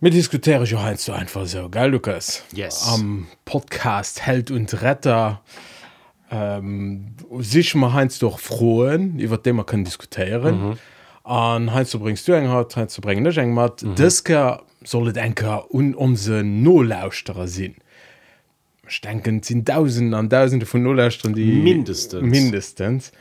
Mir diskutiere ich ein so einfach so geil Lukas? Yes. am Podcast Held und Retter. Ähm, sich mal heinz doch frohen über dem man können diskutieren. An heinz du bringst du eng hat heinz zu bringen eng mat. Diske sollet enker un umse nolauusterer sinn denken sind tausend an tausende von Nulllästern die Mindestens. mindestens.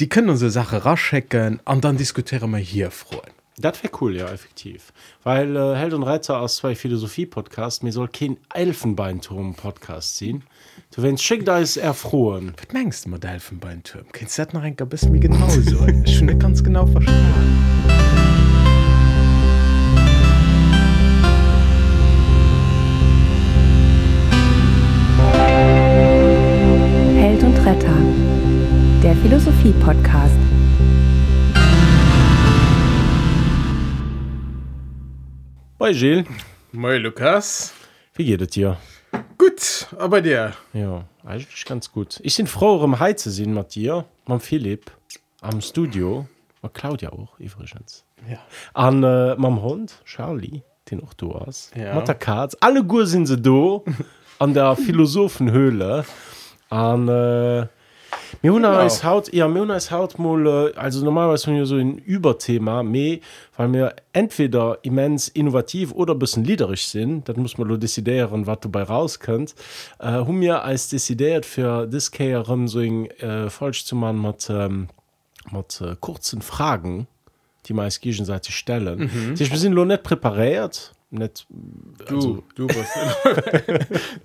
Die können unsere Sache raschecken an dann diskutieren wir hier freuen Das wäre cool, ja, effektiv. Weil äh, Held und Reiter aus zwei Philosophie-Podcasts, mir soll kein Elfenbeinturm-Podcast ziehen. Du, es schick da ist, erfroren. Was meinst du mit Elfenbeinturm? Kennst du das noch ein bisschen mir genauso? ich schon nicht ganz genau verstanden. Held und Retter. Der Philosophie-Podcast. Bei Gilles, Moi, Lukas. wie geht es dir? Gut, aber dir. Ja, eigentlich ganz gut. Ich bin froh, im Hai zu sehen mit dir, mit Philipp, am Studio, mit Claudia auch, übrigens. Ja. An äh, meinem Hund, Charlie, den auch du hast. Ja. Mit der Katz. Alle gut sind sie da, an der Philosophenhöhle. An, äh, mir genau. Ist haut ja mir ist haut mal äh, also normalerweise haben wir so ein Überthema me weil wir entweder immens innovativ oder ein bisschen liederisch sind das muss man nur desideieren was dabei rauskommt äh, haben mir als desideiert für das Kehrem so ein äh, falsch zu machen mit, ähm, mit äh, kurzen Fragen die man als gegenseitig stellen mhm. wir sind nur nicht präpariert nicht Du, du bist.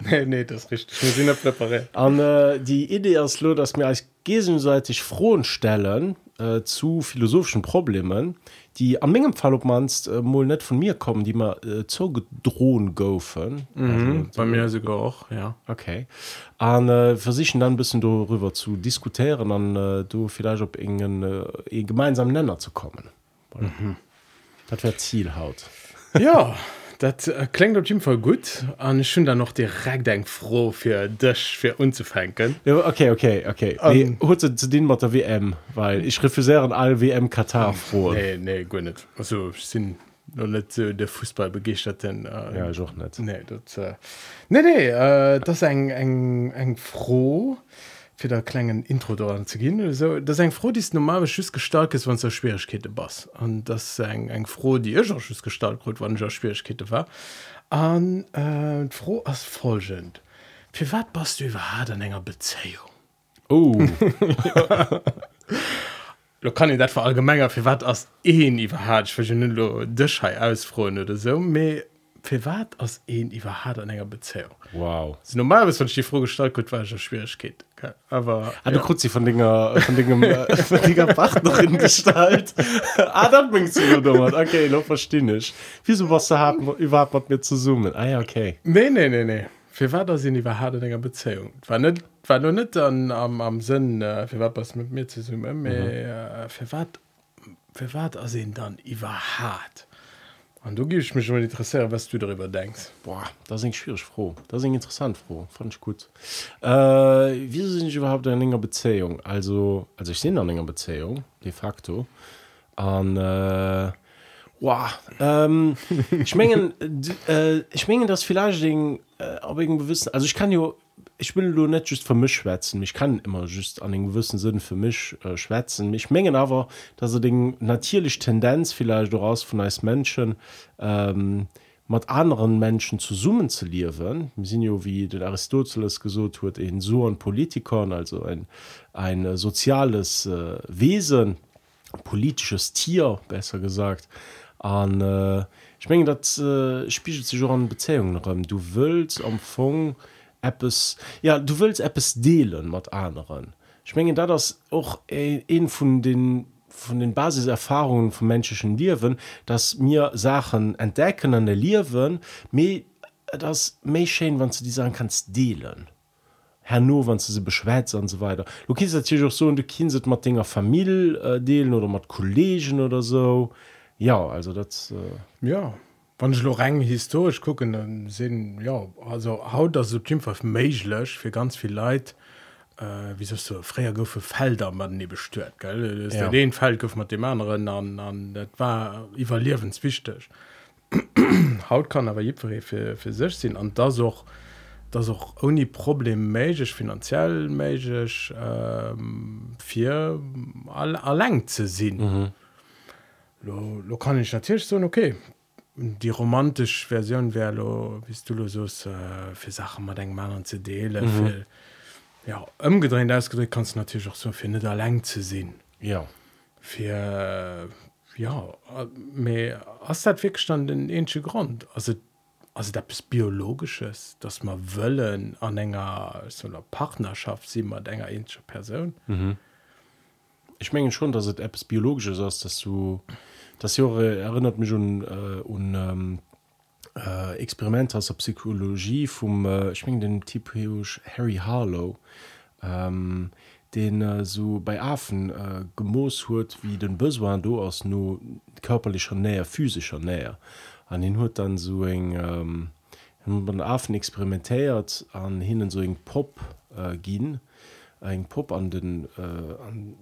nee, nee, das ist richtig. Wir sind nicht präpariert. An äh, die Idee ist lo, dass wir als gegenseitig Frohen stellen äh, zu philosophischen Problemen, die am Mengegem Fall ob manst äh, mal nicht von mir kommen, die man äh, zugedrohen goen. Mhm, bei mir sogar auch, ja. Okay. An äh, versichern dann ein bisschen darüber zu diskutieren, an äh, du vielleicht auf irgendeinen äh, einen gemeinsamen Nenner zu kommen. Mhm. Das wäre Ziel haut. Ja, das äh, klingt auf jeden Fall gut. Und ich bin dann noch direkt denk froh für dich, für unzufangen. Ja, okay, okay, okay. Ähm, nee, heute zu den mit der WM, weil ich refusiere an alle WM Katar froh. Nee, nee, gut nicht. Also, ich bin noch nicht so der Fußballbegeisterten. Äh, Ja, ich auch nicht. Nee, das, äh, nee, nee, äh, das ist ein, ein froh fir der klengen Intro daran ze gin. So, dats eng froh dies normale Schüssgestalkes wann zer Schwierkete bass. an das eng eng froh die Icher Schüssgestalt grot wannnger Schwierkete war. An äh, froh ass folgend. Fi wat bast du iwwer hat an enger Bezeung? Oh Lo kann i dat ver allgemmenger fir wat ass een iwwer hat Dëchhei ausfroen oder so méi für was als ein überhaupt in einer Beziehung? wow. Also normalerweise, wenn ich die Frage gestellt habe, war es Schwierigkeit. gell? Aber Ah, du kriegst sie von Dinger, von Dingen, äh, von Dinger Partnerin Gestalt. ah, das bringst du nur damit. Okay, noch verstehe ich. Wieso was du haben, überhaupt mit mir zu zoomen? Ah, ja, okay. nee, nee, nee, nee. Für was das sind überhaupt in einer Beziehung? War, nicht, war nur nicht dann am, am Sinn, äh, für was was mit mir zu suchen, aber äh, für was für was das dann überhaupt? Und du gibst mich schon mal interessieren, was du darüber denkst. Boah, das ist schwierig froh. Das ist interessant froh. Fand ich gut. Äh, wieso sind ich überhaupt in einer Beziehung? Also, also ich bin in einer Beziehung, de facto. Und, äh, wow, ähm, ich meine, äh, ich meine, das vielleicht Ding, äh, auf irgendeinem gewissen, also ich kann ja, ich will nur nicht just für mich schwätzen. Ich kann immer just an einem gewissen Sinn für mich äh, schwätzen. Ich meine aber, dass er den natürlich Tendenz vielleicht daraus von als Menschen, ähm, mit anderen Menschen zu summen zu. Wir sind ja, wie den Aristoteles gesagt hat, ein so ein Politikon, also ein, ein soziales äh, Wesen, politisches Tier, besser gesagt. Und äh, ich meine, das äh, spiegelt sich auch an Beziehungen. Du willst am Anfang etwas, ja, du willst etwas delen mit anderen. Ich meine, das ist auch äh, ein von den von den Basiserfahrungen vom menschlichen Leben, dass mir Sachen entdecken an der Leben, mir das schön, wenn du die Sachen kannst delen. Herr wenn du sie beschwätzt und so weiter. Du kannst natürlich auch so, und du kannst es mit deiner Familie äh, delen oder mit Kollegen oder so. Ja, also das. Äh, Ja, wenn ich rein historisch gucke, dann sehen, ja, also haut das so einfach möglich für ganz viel Leute, äh, wie sagst du, früher go für Felder man nie bestört, gell? Das ist Ja. den Feld gouf mit dem anderen an, an das war überlebenswichtig. haut kann aber jefir für, für sech sinn an das auch das auch oni problem meigch finanziell meigch ähm, fir all erläng ze sinn mhm. lo, lo kann ich natürlich so okay die romantisch version wär lo wie du sos äh, fir sachen mat eng man ze deele mhm. ja ëmgedreht ausgedrückt kannst natürlich auch so findet der leng ze sinn ja fir ja me as dat wegstand den ensche grund also also da bis biologisches dass man wollen an enger so einer partnerschaft sie man enger ensche person mhm. ich mengen schon dass es apps biologisches ist dass du das jahre erinnert mich schon äh, und ähm, äh, experiment aus der psychologie vom äh, ich mein den typisch harry harlow ähm, den äh, so bei Affen äh, gemoos huet wie den Bëswan do ass no körperlicher Näher physischer Näher an den huet dann so eng ähm, den Affen experimentéiert an hininnen so eng Pop äh, ginn eng Pop an den äh, an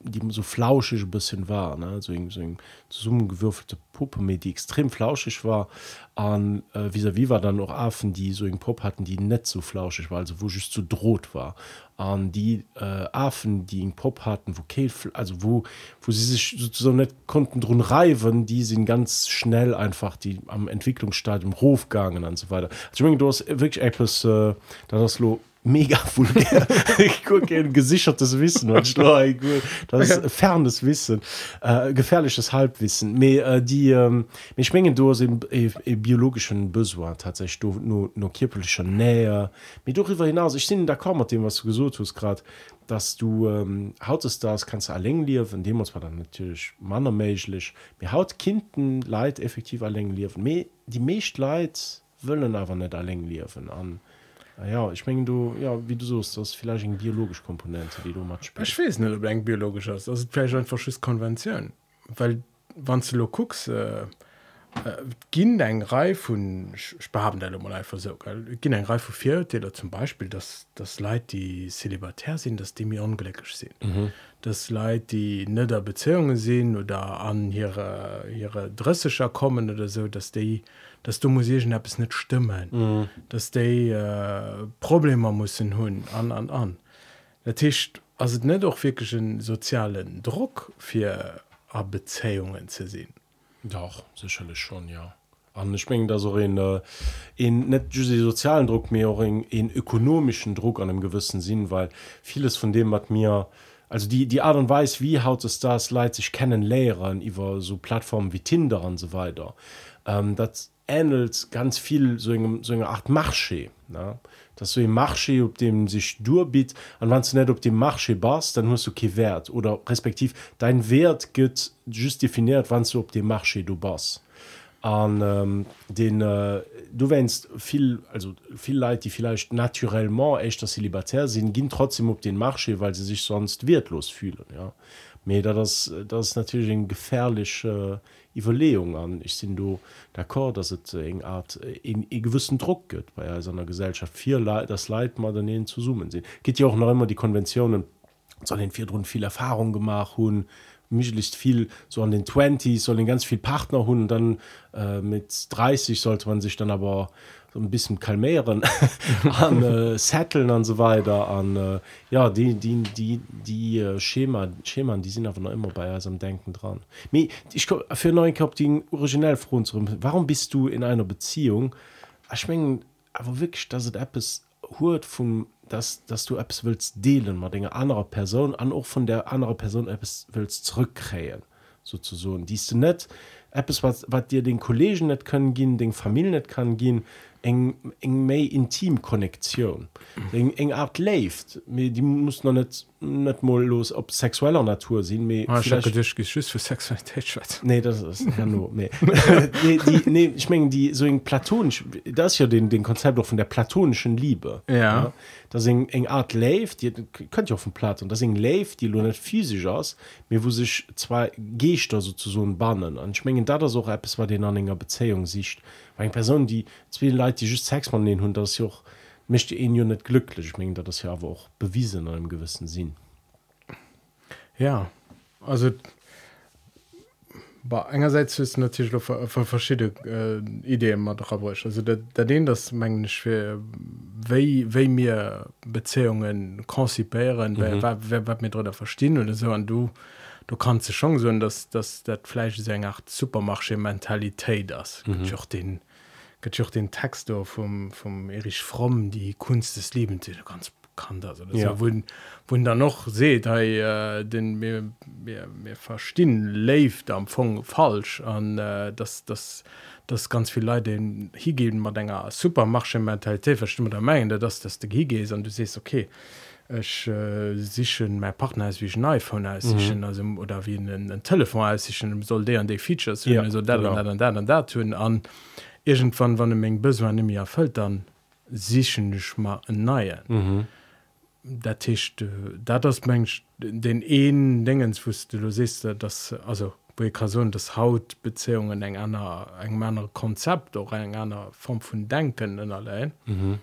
die so flauschig bisschen war ne? so, so zusammengewürfelte Puppe mit die extrem flauschig war. An äh, wie wie war dann noch Affen die so in Pop hatten die nicht so flauschig war also wo ich zu droht war. An die äh, Affen die in Pop hatten wo Käfel, also wo wo sie sich sozusagen nicht konnten drin reiben die sind ganz schnell einfach die am Entwicklungsstadium Hofgangen und so weiter. Also, du hast wirklich etwas äh, das mega ich gucke gesichertes Wissen das ist fernes Wissen äh, gefährliches Halbwissen. Me, äh, die ähm, schmengen du im äh, biologischen Besoin tatsächlich du, nur, nur kirpelischer Nähe. Mit darüber hinaus ich sind da kaum dem was du gesucht hast gerade dass du ähm, hautest das kannst du allein liefern dem muss man dann natürlich mannermäßig. Mir haut Kinden leid effektiv allein liefern die Mecht leid wollen aber nicht allein liefern an ja ich mengen du ja wie du sost das vielleicht eng biologisch Komponente die du mat eng biologisch das einfach konvention. Weil wann du gucks äh, äh, ginn eng Reif vu Spaben ginn eng Reif vu vier oder zum Beispiel dass das Leid die celibatär sind dass die mir ungeleckig sind. Mhm. das Leid die netder Beziehungen sehen oder an ihre ihre dressischer kommen oder so dass die dass du App es nicht stimmen. Mm. dass die äh, Probleme muss hun an an an. Der Tisch also nicht auch wirklich einen sozialen Druck für Beziehungen zu sehen. Doch sicherlich schon ja. Ich mein, da so in, äh, in net sozialen Druck mehr auch in, in ökonomischen Druck an einem gewissen Sinn weil vieles von dem hat mir also die die Art und Weise wie haut es das leid sich kennen lehren über so Plattformen wie Tinder und so weiter ähm, das ähnelt ganz viel so in, so eine Art Marche ne? dass so ein Marche ob dem sich durbietet an wann du nicht ob dem Marche bast dann musst du okay Wert oder respektiv dein Wert geht just definiert wann du ob dem Marche du bas an ähm, den äh, du wennst viel also viel Leute die vielleicht naturellement echt dass sie libertär sind gehen trotzdem ob den Marche weil sie sich sonst wertlos fühlen ja. Mir das das ist natürlich ein gefährliche äh, Überlegung an. Ich sind du d'accord dass es eng Art in, in gewissen Druck gibt bei seiner Gesellschaft. Vier Leid das Leid mal daneben zu summen sind geht ja auch noch immer die Konventionen soll den vier viel Erfahrung gemacht hun mischlicht viel so an den 20 soll den ganz viel Partner hun dann äh, mit 30 sollte man sich dann aber so ein bisschen kalmieren an äh, Sätteln und so weiter an äh, ja die die die die äh, Schema Schemen die sind aber noch immer bei am denken dran. Ich für neuen Kap die originell froh warum bist du in einer Beziehung ich mein, aber wirklich dass App ist hurt vom dass dass du Apps willst delen mal Dinge anderer Person an auch von der anderen Person Apps willst zurückkrähen sozusagen. Die du nicht? Apps was was dir den Kollegen nicht können gehen den Familien nicht kann gehen eng eng méi intim Konneexioun eng eng art left die muss noch net net mo los op sexueller Natur sinn ah, für Sexualität nee das ist ja nur nee. nee, die, nee ich menggen die so eng platonisch das ja den den Konzept von der platonischen Liebe ja, ja das eng art left die könnt ihr auf dem Platt und das eng left die net physisch aus mir wo sich zwei Geer so zu so bannen an schmengen da das auch App es war den an enger Bezeung sicht eng Person die zwi Leute die sex man den hun das joch mischte en jo net glücklich. Ich mein, das ja aber auch bewiesen in einem gewissen Sinn. Ja also aber einerseits ist natürlich für, für verschiedene äh, Ideen mal drauf also da, da den das für wie wie mir Beziehungen konzipieren mhm. wer, mir darüber verstehen oder so und du du kannst schon so dass das das Fleisch sehr nach supermarsche Mentalität das mhm. auch den auch den Text vom vom Erich fromm die Kunst des Lebens ganz kann das ja. ja wo, wo da noch seht hey, äh, den mir mir, mir verstehen lebt am Fong falsch an äh, das das das ganz viel Leute den hier geben man denkt supermarsche Mentalität verstimmt der Menge dass das der geht und du siehst okay ich äh, sich mein Partner ist wie ein iPhone mhm. also oder wie ein, ein telefon soll der an die Features ja, so tun an irgendwann wann Menge böse mir erfüllt dann sich mal neue mhm der Tisch da das mensch den ehen dingensfuste du siehst das also Person das Hautbeziehungen eng einer eng meiner Konzept oder eng einer Form von denken in allein mhm.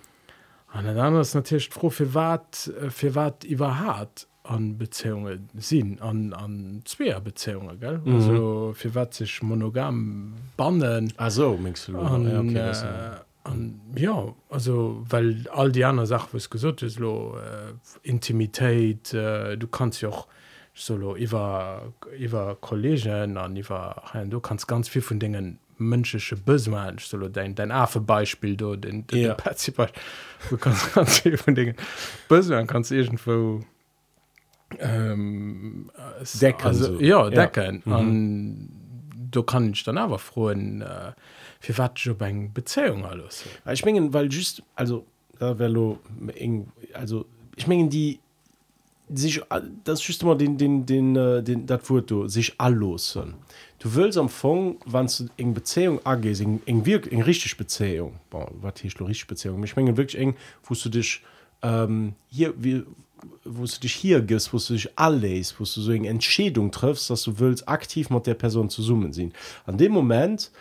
an dann natürlich froh für wat für wat über hart an Beziehungen sinn an an zweer Beziehungen gell mhm. also für wat sich monogam bannen also du, an, ja, okay, äh, an ja also weil all die anderen sachen was gesund ist lo äh, intimität äh, du kannst ja auch solo wer wer kollegen an wer ja, du kannst ganz viel von dingen menschesche bösemensch solo dein dein affe beispiel du den, den, ja. den du kannst ganz viel von dingen böse kannst irgendwo ähm, decken also, so. ja decken. Mhm. du kann ich dann aber frohen äh, für wat eng Beziehung alles ich mengen weil just also also ich mengen die sich das schü immer den den den äh, den dat Foto sich alles du willst am Fong wann du eng Beziehung agehst eng wirk eng richtig Beziehung. Wat richtig Beziehung? Ich mengen wirklich eng wo du dich ähm, hier wie wo du dich hier gist wo du dich alles wo du so eng Entschädung triffst dass du willst aktiv mit der Person zu sind. An dem Moment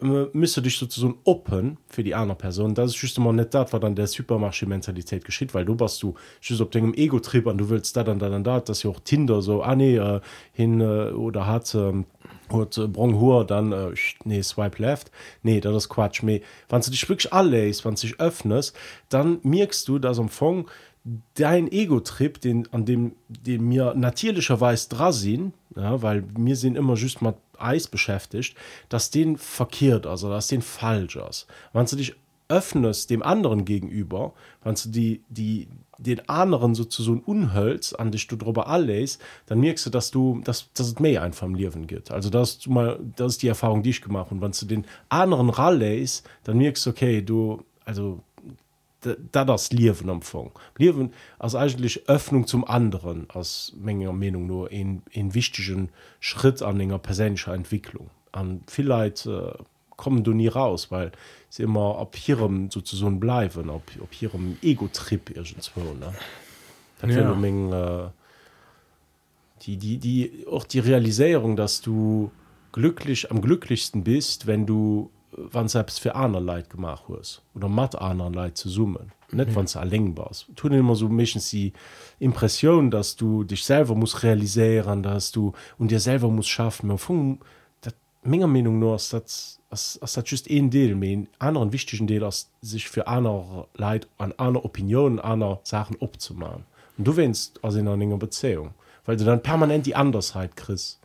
müsste dich so open für die andere Person. Das ist just net dat war dann der supermarsche Mentalität geschieht weil du warst du op dem Egotrieb an du willst da dann dann da dass ja auch Tinder so ah, nee, äh, hin äh, oder hat ähm, äh, bronhoer dann äh, nee swipe left. Nee da das quatsch. Me wann du dich wirklich alles wann sich öffnest dann merkst du das am Fong dein Egotrip den an dem dem mir natürlicherweise dra sind ja, weil mir sind immer just mal Eis beschäftigt dass den verkehrt also dass den falsch ist. Wann du dich öffnest dem anderen gegenüber wann du die die den anderen sozusagen unhölz an dich du darüber alles dann merkst du dass du das das mehr ein vom Leben geht. Also dass du mal das ist die Erfahrung die ich gemacht und wann du den anderen ralles dann merkst du okay du also da das Liwen empfang. Liwen als eigentlich Öffnung zum anderen als Menge Meinung nur in, in wichtigen Schritt an ennger persönlicher Entwicklung. An vielleicht äh, kommen du nie raus, weil sie immer ab ihrem sozusagen bleiben, ob, ob ihrem Ego-Trip irgendwo. Ne? Ja. Menge, äh, die, die, die, auch die Realisierung, dass du glücklich am glücklichsten bist, wenn du wann selbst für einer Leid gemacht hast oder matt anderen Leid zu summen nicht mhm. wann erlengbar tun immer so mischen sie Impression dass du dich selber muss realisieren dass du und dir selber muss schaffen. Menge Meinung nur das just een Deel mé anderen wichtigen Deel as sich für einer Leid an einer Opinion einer Sachen opmachen und du wennst aus in einer Beziehung weil du dann permanent die Andersheit christ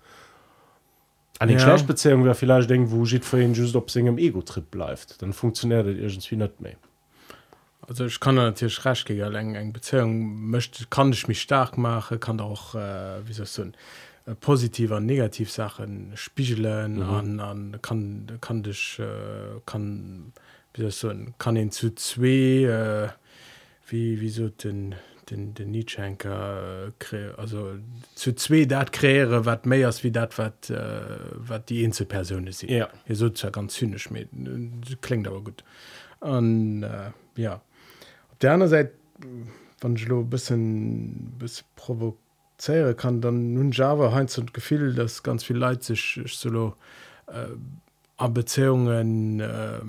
an den ja. Schlechtbeziehung wer vielleicht denkt wo sieht für ihn just ob singem Ego-Trip bleibt dann funktioniert irgendwie nicht mehr also ich kann natürlich recht eng eng Beziehung möchte kann ich mich stark machen kann auch äh, wie so äh, positiver negativsachen spiegeln mhm. an, an kann kann dich äh, kann wie so kann ihn zu zwei äh, wie wieso den den den Nieschenker also zu zwee dat kräere wat méiers wie dat wat äh, wat die inze Perune si ja. hier so ja ganz zynisch mit klingt aber gut an äh, ja op der anderen Seite wann vanlo bisschen bis provozeiere kann dann nun Java heinz und gefiel das ganz viel leid sich solo äh, an Beziehungen äh,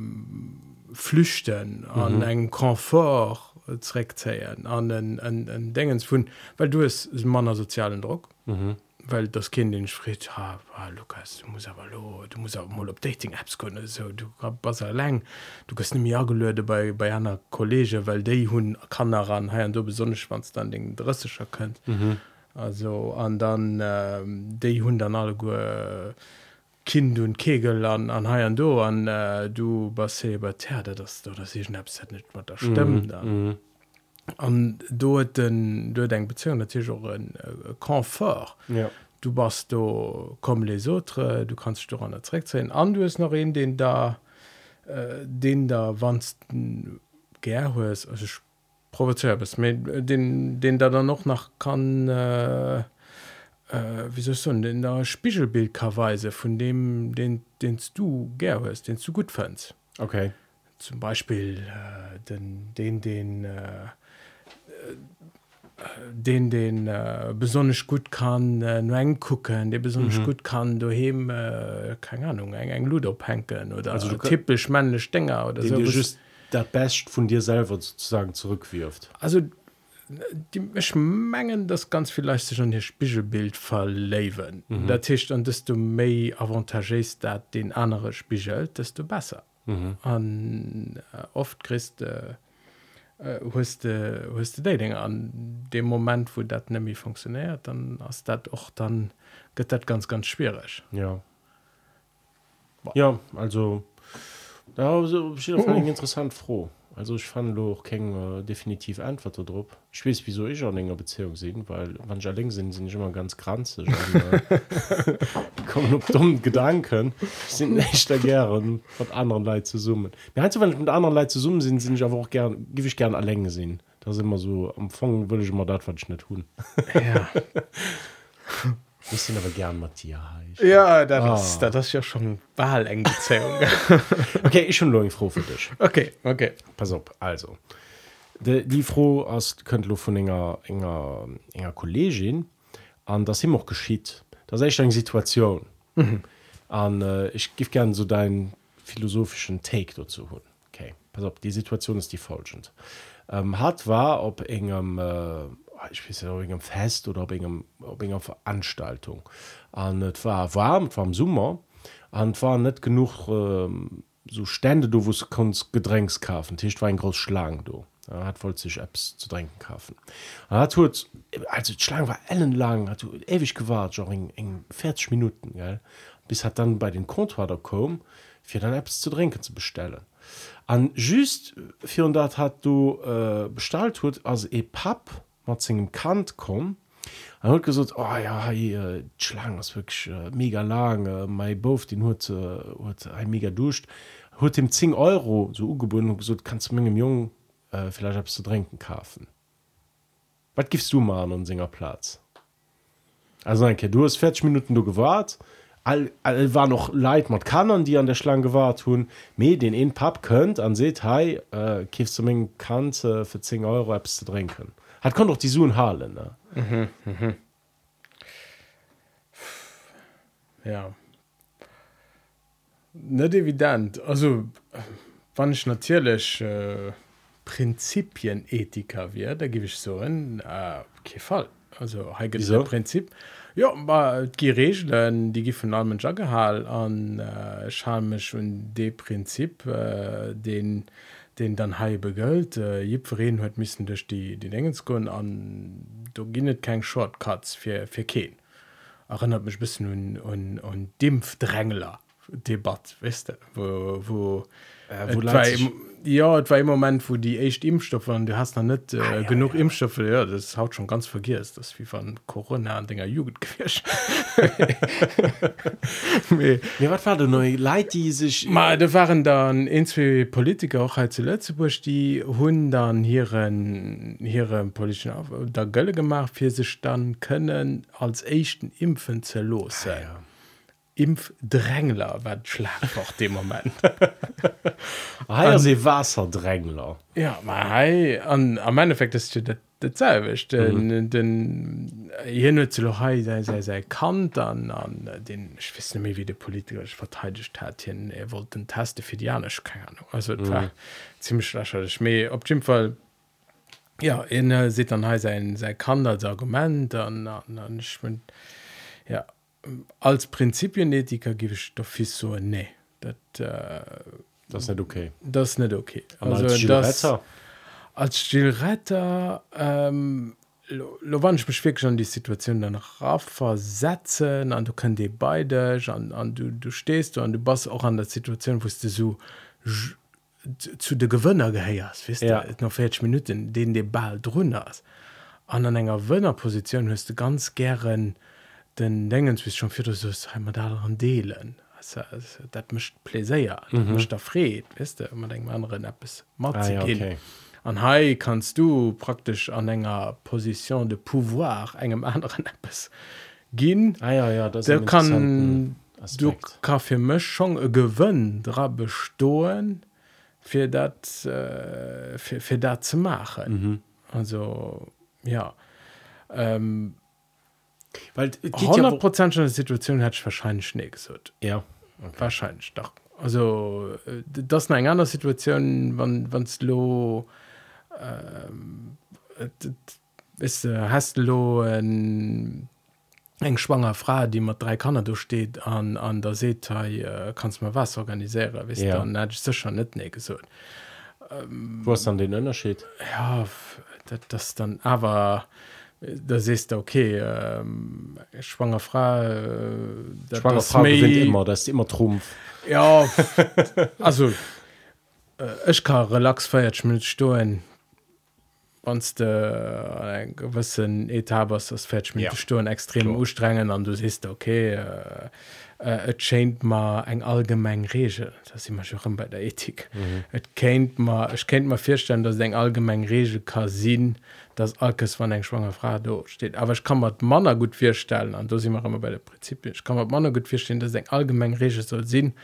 flüchten an mhm. eng komfort zurückzeieren an en degens vun weil du es manner sozialen Druck mhm. weil das kind den Schritt ha ah, Lukas du muss aber lo du muss mal op dating Apps können so du besser lang du kannst nem Jahr gelöde bei bei einer Kollege weil de hun kann ran ha du besonders spannst dann den dressischer könnt mhm. also an dann ähm, de hun dann alle go äh, kind und kegel an an haern do an äh, du bas über terde das du das ich net nicht wat da stimmt dann. mm. an do den du denk beziehung natürlich auch ein äh, komfort ja. Du bas du kom les autres du kannst du an derreck sein an du ist noch in den da äh, den da wannsten gerhues also provoziert bist mit den den da dann noch nach kann äh, äh, wie so in der spiegelbildkarweise von dem den denst du ger hast den du gut fandst. Okay. Zum beispiel äh, den den den äh, den den äh, besonders gut kann äh, nur eng gucken der besonders mhm. gut kann du hem äh, keine ahnung eng eng luderpenken oder also typisch männlich Dinger oder so just der best von dir selber sozusagen zurückwirft. Also die mengen das ganz vielleicht sich an ihr spiegelbild verleben mhm. der Tisch und desto me avantage dat den andere spiegelt desto besser. Mhm. an äh, oft christ äh, höchste dating an dem moment wo dat nämlich funktioniert dann hast dat auch dann geht dat ganz ganz schwierig. Ja. Boah. ja also da also, interessant froh also ich fand doch kein äh, definitiv antwort drauf ich weiß wieso ich auch länger beziehung sehen weil manche links sind sind nicht immer ganz kranzig äh, kommen dumm gedanken. Sind nicht da gern von anderen leid zu summen. Mir halt wenn ich mit anderen leid zu summen sind sind ich aber auch gern gebe ich gerne länge sehen. Da sind immer so am Anfang würde ich immer das was ich nicht tun. Ja Ich sind aber gern Matthias. Ja, das, oh. ist, das ist ja schon Wahl eng Okay, ich schon froh für dich. Okay, okay. Pass auf, also. Die, die froh aus könnt du von enger enger enger Kollegin an das immer geschieht. Das ist echt eine Situation. Mhm. Und, äh, ich gebe gerne so deinen philosophischen Take dazu. Okay, pass auf, die Situation ist die folgende. Ähm, hat war ob engem äh, ich weiß ja, engem fest oder ob engem ob enger Veranstaltung. An et war warm war Summer an war net genug ähm, so stände du wo kunst gedrängs kaufen. Tisch war ein groß schlagen du. Er hat voll sich apps zu trinken kaufen. Er hat tut also schlang war ellenlang hat du ewig gewahrt eng eng 40 minuten gell? Bis hat dann bei den Kontoer kom fir dann apps zu trinken zu bestellen. An just 400 hat du äh, bestalt huet as e pap mat zinggem Kant kom huet gesot oh, ja äh, schlang was wirklich äh, mega lang äh, mei bof den huet äh, ein mega ducht huet dem 10 euro so ugebunden gesot kannst du mengegem jungen äh, vielleicht abst du trinken kaufen. Wat gibst du mal an singer platz? Also okay, du hast 40 minuten gewahrt. All, all war noch leid mat kann die an der schlang gewahrt hun me den in pap könnt an se hey äh, kist du mengen kante für 10 euro abst zu trinken hat kann doch die Suen halen ne? mhm, mhm. ja net evident also wann ich natürlich äh, Prinzipien Ethiker wie da gebe ich so ein äh, Fall also so? Prinzip ja die Regeln die gi von allem Jagehall an äh, schamech und de Prinzip äh, den die den dann hai begëlt äh, jipverreen huet missen duch die die engenskun an du ginnet kein shortcuts fir fir keen. Erinnert michch bis nun und und dimpfdrängler debat wisste wo wo äh, wo ja et war im moment wo die echt impfstoffe an du hast noch net äh, ah, ja, genug ja. impfstoffe ja das haut schon ganz vergisst das wie van corona an dinger jugend mir wat war neu leid die sich mal da waren dann inzwe politiker auch halt zu Lützeburg die hun dann hierieren hierieren politischen auf der gölle gemacht fir sich dann können als echten impfen ze los sein ah, ja. Impfdrängler wat schlagfach dem moment. Ah, se Wasserdrängler. Ja hei, an am Endeffekt ist datselwicht den den hin se se se kant an an den schwi mé wie de politisch verteidigt hat hin er wollt den taste fidianisch keine ahnung. Also mhm. ziemlich lächerlich. Me op dem fall ja in se an he se se kann als argument an an an schwind ja als Prinzipienethiker gebe ich fi so nee dat äh, das ist nicht okay das ist nicht okay Und also als das Gilretter? als Stillretter ähm, wann ich mich wirklich an die Situation dann rauf versetzen an du kannst die beide an, an du du stehst und du bist auch an der Situation wo du so zu- zu de Gewinner geheiers wisst Ja. ja. noch 40 Minuten den de Ball hast an an enger Wënnerposition hast du ganz gern den denken wie schon für heim da an Deelen dat mischt pläéier mischt wisst wisste man denkt anderen App es mat an Hai kannst du praktisch an enger Position de pouvoir engem anderen Apps gin ah, ja, ja, der kann Aspekt. du kaffir Mchung e gewënn dra bestoen fir dat äh, fir dat ze machen. Mhm. also ja. Ähm, weil es geht ja, 100 wo- Prozent schon Situation hätte ich wahrscheinlich schnee gesot ja. Wahrscheinlich doch. Also äh, das ist eine andere Situation wann wanns lo ähm, äh, d- ist äh, hast du lo ein eng schwanger Frau die mat drei Kanner durchsteht an an der Seetei äh, kannst mal was organisieren wis Ja. dann hätte ich das schon net ne gesot wo ist dann den Unterschied? Ja dat, das dann aber äh, da siehst du okay ähm, schwanger Frau äh, schwanger das Frau gewinnt immer das ist immer Trumpf Ja also äh, ich kann relax feiert mit Stoen wanns de äh, en gewissen Etabers das fährt mit Ja. extrem Klar. ustrengen an du siehst okay äh, et chéint ma eng allgemeng Regel das immer schon bei der Ethik. Mhm. Et kenint ich kennt ma firstellen, dats eng allgemeng Regel kasin das Alkes van eng schwanger Frau do steht. Aber ich kann mat Manner gut firstellen an dos immer immer bei der Prinzip. Ich kann mat Manner gut firstellen, dats eng allgemeng Regel soll sinn,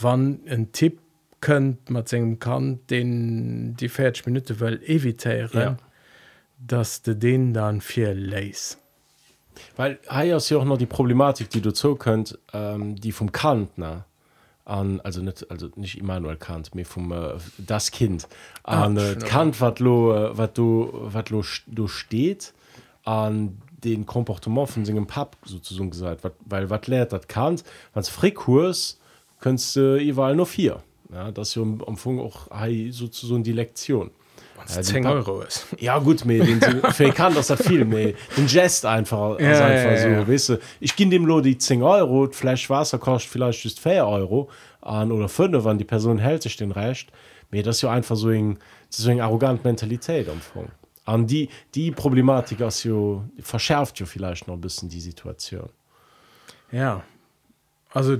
wann en Tipp könntnt mat segem kann den die 40 Minute well eviitéieren, ja. dats de den dann fir leis. Weil hier ist ja auch noch die Problematik die du zo könnt ähm, die vom Kant ne? An also nicht also nicht Immanuel Kant mir vom äh, das Kind. An Ah, äh, schon, okay. Kant wat lo äh, wat du wat lo du steht an den Komportement von singem Pap sozusagen gesagt. Wat, weil wat lehrt dat Kant? Wanns Frikurs könntest du überall nur vier. Ja das ist ja am am Anfang auch hey, sozusagen die Lektion Ja, die 10 Pap- Euro ist. Ja gut me den kann das hat viel mehr den Jest einfach, Ja, ja, ja, einfach ja, so ja. weißt du, ich gebe dem Lo die 10 Euro Flasch Wasser kostet vielleicht just 4 Euro an oder 5 wann die Person hält sich den recht mir das ist ja einfach so ein, so ein arrogant Mentalität am Anfang. An die die Problematik ist ja, verschärft ja vielleicht noch ein bisschen die Situation. Ja, also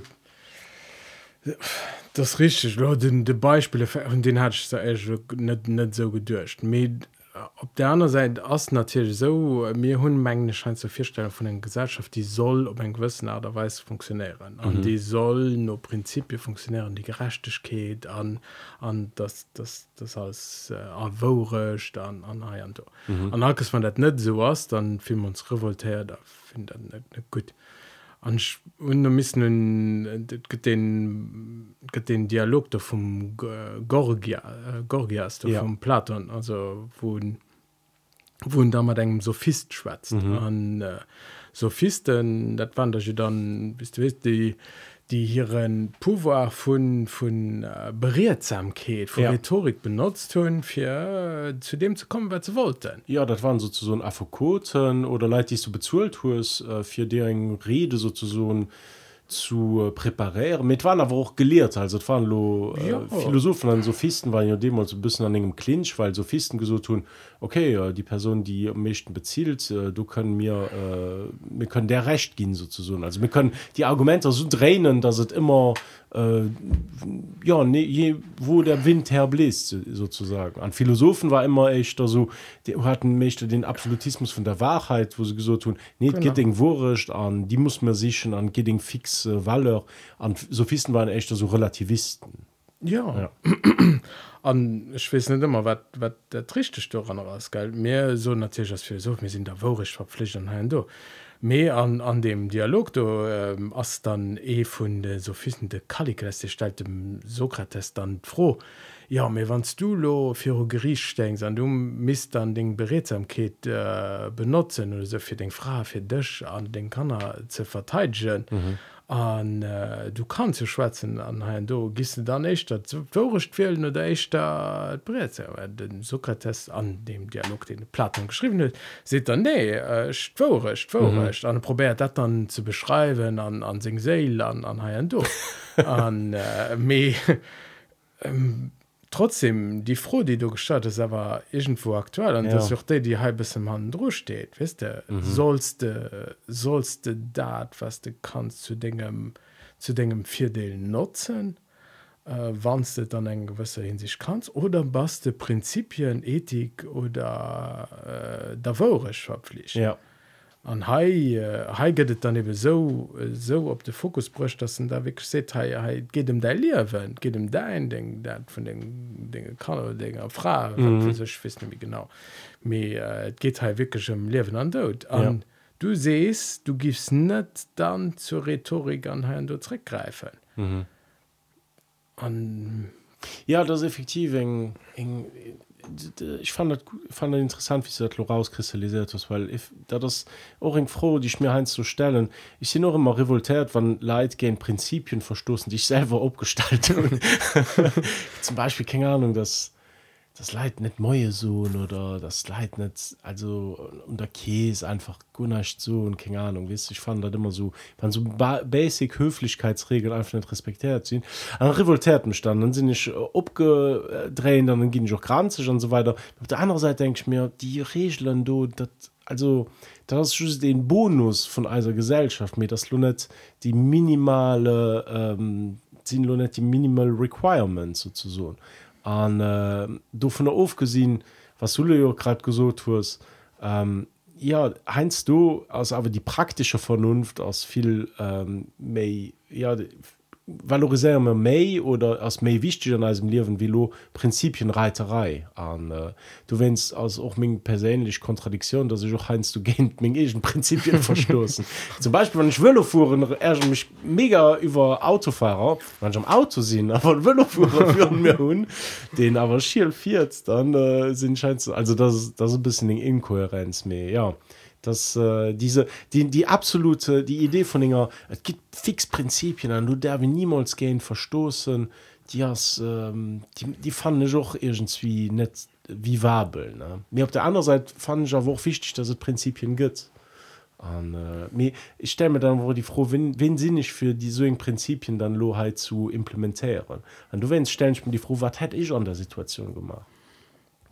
das richtig. Ja, den de Beispiele von den hat ich echt net net so gedurcht. Mit op der anderen Seite ass natürlich so mir hun Mengen scheint zur vierstellen von den Gesellschaft die soll op en gewissen Art und Weise funktionieren. An mhm. die soll no Prinzipie funktionieren die Gerechtigkeit an an das das das als äh, erworecht an an an mhm. an man dat net so was dann film uns revoltiert da find dat net net gut und da müssen den den Dialog da vom Gorgia äh, Gorgias da Ja. vom Platon also wo wo da mat engem Sophist schwätzt mhm. an äh, Sophisten dat waren da dann bist du wisst die die hierieren pouvoir vun vun äh, Beredsamkeit von Ja. Rhetorik benutzt hun fir äh, zu dem zu kommen was sie wollten Ja, das waren sozusagen Affokoten oder Leute, die du bezahlt hast, äh, für deren Rede sozusagen zu äh, präparieren. Mit waren aber auch gelehrt, also das waren lo, äh, Ja. Philosophen und Sophisten waren ja damals ein bisschen an einem Clinch, weil Sophisten gesagt haben, okay, äh, die Person, die am meisten bezielt, äh, du können mir, äh, wir können der Recht gehen sozusagen. Also wir können die Argumente so drehen, dass es immer äh, ja, ne, je, wo der Wind herbläst, so- sozusagen. An Philosophen war immer echt so, die hatten möchte den Absolutismus von der Wahrheit, wo sie gesagt tun, nicht Genau. Gidding Wurrecht, an die muss man sichern, an Gidding fix äh, Valeur. An Sophisten waren echt so Relativisten. ja, ja. an weiß nicht immer wat wat der trichte sto an ass geld Meer so natürlich als Philosoph mir sind da worisch verpflichtet an do mé an an dem Dialog du ähm, as dann e vun de sophisten de Kalikreste stel dem Sokrates dann froh ja mir wannst du lo fir Griech denkst an du mist dann den beredsamkeit äh, benutzen oder so fir den Fra fir dich an den Kanner ze verteidgen an mhm. An äh, du kannst zu schwätzen an hein du gist dann echt dat vorrecht fehlen oder echt da bre den Sokrates an dem Dialog den Platon geschrieben hat se dann nee vorrecht äh, vorrecht mhm. an probiert dat dann zu beschreiben an an sing seel an an ha du an äh, me ähm, trotzdem die froh die du gestartet ist aber irgendwo aktuell und ja. das auch die die halbe Mann steht wisst du mhm. sollst du sollst du dat was du kannst zu Dingen zu Dingen vierdelen nutzen äh, wann du dann en gewisser Hinsicht kannst oder was du Prinzipien Ethik oder äh, davorisch verpflicht ja an Hai äh, gëtt dann iwwe so so op de Fokus brucht, dat da w se geht dem der Liwen, geht dem dein Ding dat von den Dinge kann Dinger Fra sech wis wie genau. Me äh, geht ha wkegem lewen an dot an. Ja. Du sest du gifst net dann zur Rhetorik an ha du zurückgreifen. Mhm. An ja das effektiv eng eng ich fand das, fand das interessant wie das rauskristallisiert ist weil ich, da das auch froh die ich mir ein zu stellen. Ich sehe noch immer revoltiert wann Leid gehen Prinzipien verstoßen die ich selber abgestalten zum Beispiel keine Ahnung dass das Leid nicht neue Sohn oder das Leid nicht also unter Käse einfach gunnacht so und keine Ahnung wisst ich fand das immer so wann so ba basic Höflichkeitsregeln einfach nicht respektiert sind. An revoltierten stand dann sind ich abgedreht dann ging ich auch granzig und so weiter. Auf der anderen Seite denke ich mir die Regeln du das also das ist den Bonus von einer Gesellschaft mir das nicht die minimale ähm, sind nicht die minimal requirements sozusagen an äh, du von der ofgesinn was du ja grad gesot hus ähm, ja heinst du aus aber die praktische vernunft aus viel ähm, méi ja valoriseiere méi oder ass méi wichtig an als Liwen wie Prinzipienreiterei an äh, du wennst als och még perélech Kontradiktion, dat se joch heinst du gent még egen Prinzipien verstoßen. Zum Beispiel wann ich wëlle fuhren er mich mega iwwer Autofahrer man am Auto sinn aber wëlle mir hunn den awer schiel fiiert dann äh, sinn scheint also das, das ein bisschen eng Inkohärenz mé ja dass äh, diese die die absolute die idee von dinger es gibt fixprinzipien an du wir niemals gehen verstoßen die hast ähm, die die fand ich auch irgendwie net wie wabel ne? Mir auf der anderen seite fand ich aber auch wichtig dass es prinzipien gibt. An äh, mir ich stelle mir dann wo die froh wenn wenn sie nicht für die so prinzipien dann loheit zu implementieren? An du wennst stellen ich mir die froh was hätte ich an der situation gemacht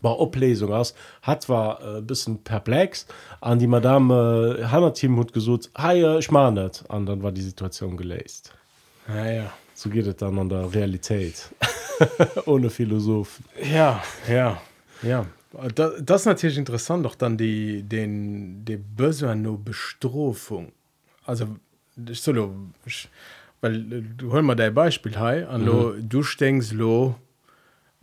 war Oplesung ass hat war äh, bisssen perplex an die Madame äh, Hanna Team hut gesot Haiier ich ma net an dann war die Situation geléist. Ja, ja. So geht het dann an der Realität ohne Philosoph. Ja ja ja. Da, das natürlich interessant doch dann die den de böse no bestrofung also solo weil du hol mal dein beispiel he an mhm. du stenkst lo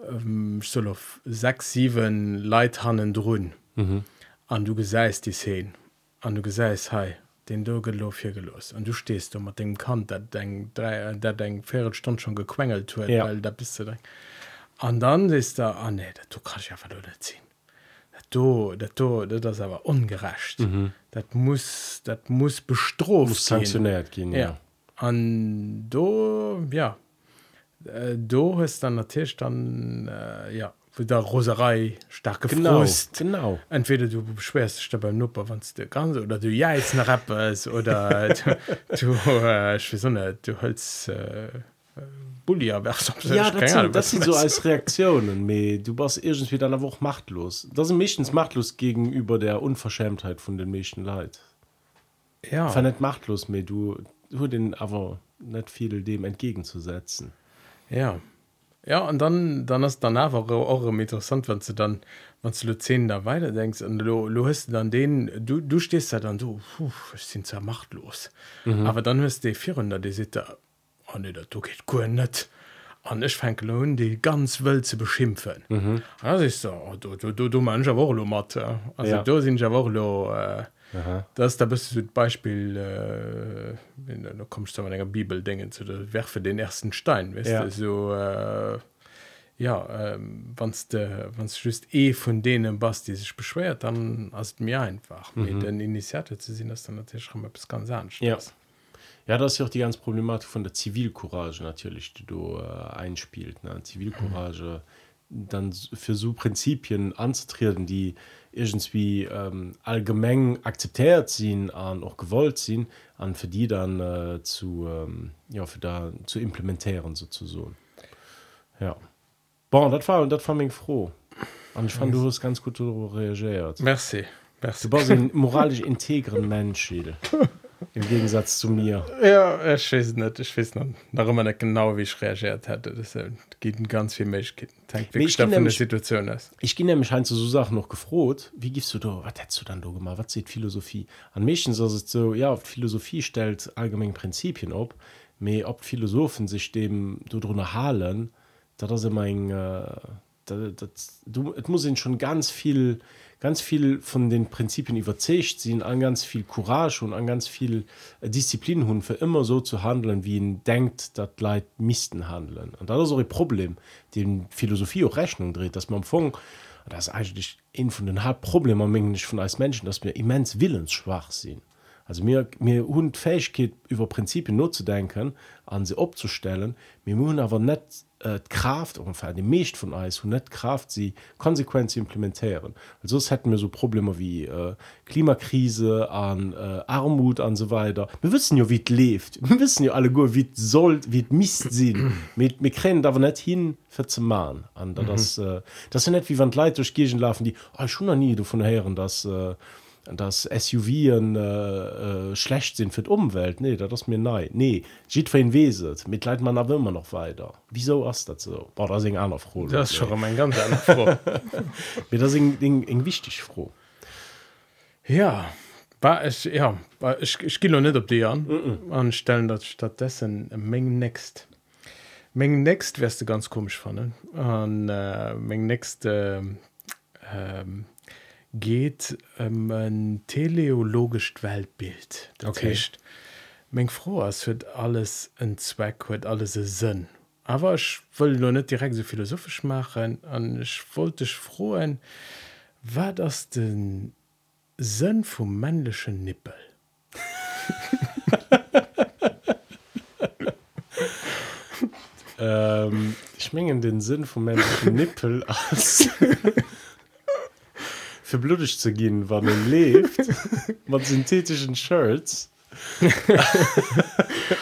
ähm, soll auf sechs sieben Leithannen drohen mhm. an du geseist die sehen an du geseist hey den Dogelo hier gelos und du stehst du mit dem Kant der denk drei der schon gequengelt wird ja. weil da bist du an dann ist da ah nee du kannst ja verloren ziehen. Do dat do dat das aber ungerecht. Mhm. dat muss dat muss bestroft sanktioniert gehen. ja. An do ja äh, do hast dann natürlich dann äh, ja für der Roserei stark gefrost genau, genau. Entweder du beschwerst beim Nupper wann du ganz oder du ja jetzt eine Rappers oder du, du, äh, so nicht, du holst äh, ja, das, sind, das sind so als Reaktionen du bist irgendwie dann auch machtlos. Das sind meistens machtlos gegenüber der Unverschämtheit von den Menschen leid. Ja. Nicht machtlos mehr du du den aber nicht viel dem entgegenzusetzen ja ja und dann dann ist dann einfach auch interessant wenn du dann wenn du zehn da weiter denkst und du, du hast dann den du du stehst ja dann du puh, ich sind ja machtlos mhm. aber dann hörst die 400 die sieht da oh nee, du geht cool nicht an ich fange lohn die ganz Welt zu beschimpfen mhm. das ist so du du du, du mancher Woche matt also ja. du sind ja Woche äh, Aha. Das da bist du Beispiel äh, wenn, da kommst du an einer Bibel denken zu der werfe den ersten Stein weißt Ja. du, so äh, ja ähm, wann wann just eh von denen was die sich beschwert dann hast mir einfach mhm. mit den Initiator zu sehen das dann natürlich schon etwas ganz anders Ja. Ja, das ist ja auch die ganze Problematik von der Zivilcourage natürlich, die du äh, einspielt. Ne? Zivilcourage, dann für so Prinzipien anzutreten, die irgendwie ähm, allgemein akzeptiert sind und auch gewollt sind, und für die dann äh, zu, ähm, ja, für da, zu implementieren sozusagen. Ja. Bon, das war, das war mich froh. Und ich fand, du hast ganz gut darüber reagiert. merci, merci. Du bist ein moralisch integren Mensch, Schiedel. Im Gegensatz zu mir. Ja, ich weiß nicht, ich weiß noch, noch immer nicht genau, wie ich reagiert hätte. Das äh, geht in ganz viel. Hängt Nee, ich der nämlich- Situation ist. Ich gehe nämlich halt zu so Sachen noch gefroht. Wie gibst du da, was hättest du dann da gemacht? Was sieht Philosophie? An Mädchen ist es so, ja, Philosophie stellt allgemein Prinzipien ab, aber ob Philosophen sich dem darunter halen, das ist immer ein, äh, das, das, du, es muss ihnen schon ganz viel, ganz viel von den Prinzipien überzeugt sein, an ganz viel Courage und an ganz viel äh, Disziplin haben, für immer so zu handeln, wie ihn denkt, dass Leute missten handeln. Und das ist auch ein Problem, dem Philosophie auch Rechnung dreht, dass man Anfang, das ist eigentlich ein von den Hauptproblemen eigentlich von als Menschen, dass wir immens willensschwach sind. Also mir mir hun Fähigkeit über Prinzipien nur zu denken, an sie abzustellen, mir müssen aber nicht äh, Kraft ungefähr die Mecht von Eis und nicht Kraft sie konsequent zu implementieren. Also es hätten wir so Probleme wie äh, Klimakrise, an äh, Armut und so weiter. Wir wissen ja, wie es lebt. Wir wissen ja alle gut, wie es soll, wie es Mist sind. wir, wir kriegen aber nicht hin für zu machen. Und das, äh, das ist ja nicht wie wenn Leute durch Gegend laufen, die, oh, ich schon noch nie davon hören, dass äh, dass SUV äh, äh, schlecht sind für die Umwelt. Nee, das ist mir nein. Nee, ihn weset. Mit Leid man aber immer noch weiter. Wieso ist das so? Boah, das ist ein anderer froh. Das ist schon mal ein ganz. Mir das ist ein, ein, ein wichtig froh. Ja, war ich, ja, war ich, ich gehe noch nicht auf die an mm und stellen das stattdessen eine Menge Next. Menge Next wärst du ganz komisch fanden. Und äh, Menge Next ähm, ähm, geht um ein teleologisches Weltbild. Das Okay. heißt, Meng froh, es wird alles ein Zweck, wird alles ein Sinn. Aber ich will nur nicht direkt so philosophisch machen und ich wollte dich freuen, war das denn Sinn vom männlichen Nippel? Ähm, ich meine den Sinn vom menschlichen Nippel als für blutig zu gehen, wann man lebt, mit synthetischen Shirts.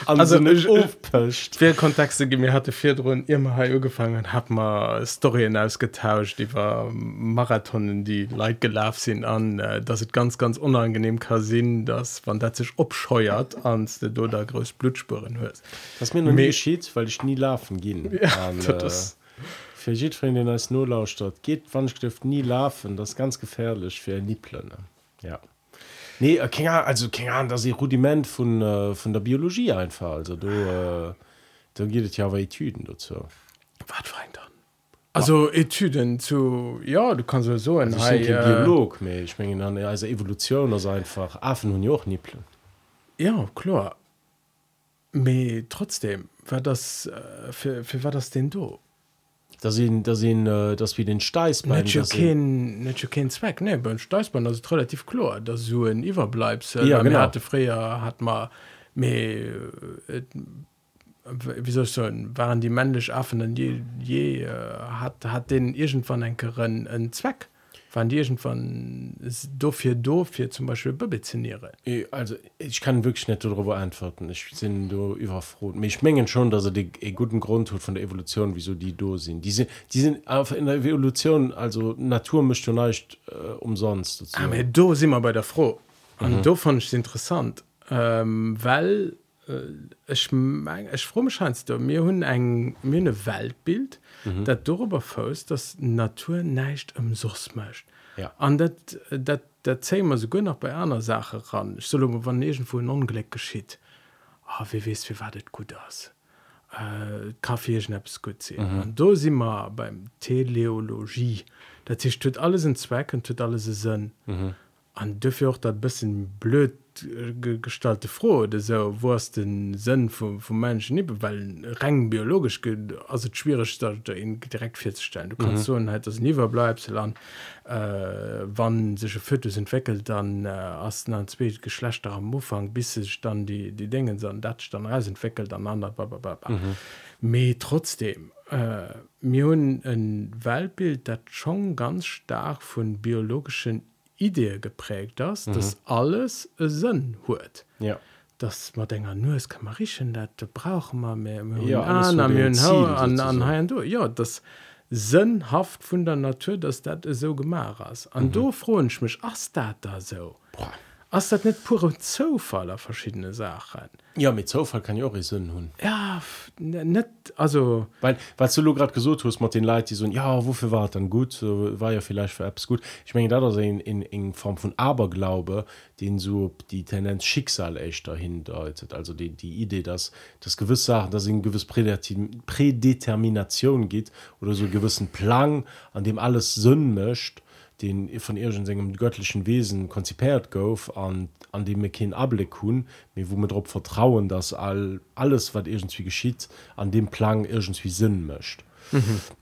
Also, also nicht ich- aufpasst. Viele Kontexte gegeben. Mir hatte vier drin immer hier angefangen, hat mal Storyen ausgetauscht, die war Marathonen, die Leute gelaufen sind an, äh, dass es ganz, ganz unangenehm kann sein, dass, wenn das sich abscheuert, ans du da groß Blutspuren hörst. Das ist mir noch nie Me- geschieht, weil ich nie laufen gehen. Ja, das- äh, für jeden Freund, den als nur lauscht, geht, dürft nie laufen, das ist ganz gefährlich für Nippel. Ne? Ja. Nee, äh, keine Ahnung, also keine Ahnung, das Rudiment von, äh, von der Biologie einfach. Also da, äh, da geht es ja aber Etüden dazu. Was war denn dann? Also, Etüden zu, ja, du kannst so ein Also ich bin kein Biolog, mehr. ich meine, dann, also Evolution ist einfach, Affen und ja auch Nippel. Ja, klar. Aber trotzdem, war das, äh, für, für war das denn du? Da sind, da sind, äh, dass wir den Steißbein, Nicht ja kein, ja Zweck, ne, beim Steißbein das ist relativ klar, dass du ein Überbleibsel, Ja, Weil genau. hatte früher, hat man, mehr, äh, wie soll ich sagen, waren die männlichen Affen, je, je äh, hat, hat den irgendwann einen Zweck, waren die irgendwann dafür, dafür zum Beispiel Babeziniere. Eh, Also ich kann wirklich nicht darüber antworten. Ich bin da überfroht. Ich mengen schon, dass er den einen guten Grund hat von der Evolution, wieso die da sind. Die sind, die sind auf- in der Evolution, also Natur ja nicht äh, umsonst. Aber da sind wir bei der Frau. Und da fand ich es interessant, ähm, weil ich mein, ich fromm scheinst du mir hunn eng mir ne Weltbild mhm. dat darüber faust dass Natur neicht im Suchs mcht ja. an dat dat dat zemer so gönn nach bei einer Sache ran ich soll wannegen vu unglück geschieht ah, oh, wie wes wie wartet gut aus äh, Kaffeeschnaps gut se mhm. do si immer beim Teleologie dat sich tut alles in Zweck und tut alles se sinn an mhm. dürfe auch dat bisschen blöd gestalte froh so wo es den Sinn vom, vom Menschen nie weil rein biologisch ge- also schwierig ihn direkt festzustellen du kannst mhm. so halt das nie bleibst an äh, wann sich ein Fötus entwickelt dann äh, hast du dann zwei Geschlechter am Anfang bis sich dann die die Dinge dann dat dann raus entwickelt aneinander. Mhm. Me trotzdem äh, mir ein Weltbild dat schon ganz stark von biologischen Idee geprägt ist, mhm. dass alles Sinn hat. ja Dass man denkt, nur es kann man riechen, das brauchen wir mehr. Wir Ja, an, haben Ziel an, an, an, an, ja, das sinnhaft von der Natur, dass das so gemacht ist. Und mhm. da freue ich mich, ist das da so? Boah. Ist das nicht pure Zufall auf verschiedene Sachen? ja mit Zufall kann ich auch Sinn hun. Ja, nicht, also, weil was du gerade gesucht hast mit den Leuten die so ja wofür war es dann gut? So, war ja vielleicht für Apps gut. Ich meine da in, in, in Form von Aberglaube den so die Tendenz Schicksal echt dahin deutet also die, die Idee dass das gewisse Sachen dass in gewiss Prädetermin- Prädetermination geht oder so einen gewissen Plan an dem alles Sinn mischt den von irgendeinem göttlichen Wesen konzipiert gouf an an dem wir keinen Abblick hun mir wo wir darauf vertrauen dass all alles was irgendwie geschieht an dem Plan irgendwie Sinn mischt.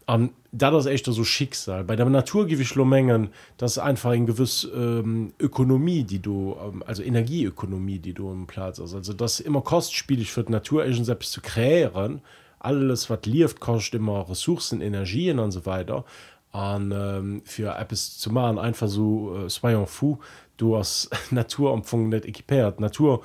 An da das echt so Schicksal. Bei der Natur Mengen das ist einfach ein gewiss ähm, Ökonomie die du ähm, also Energieökonomie die du im Platz hast. Also das immer kostspielig für Natur selbst zu kreieren. Alles was lief kostet immer Ressourcen Energien und so weiter an ähm, für Apps zu machen. Einfach so äh, soyons fou du hast Naturempfang nicht equipiert Natur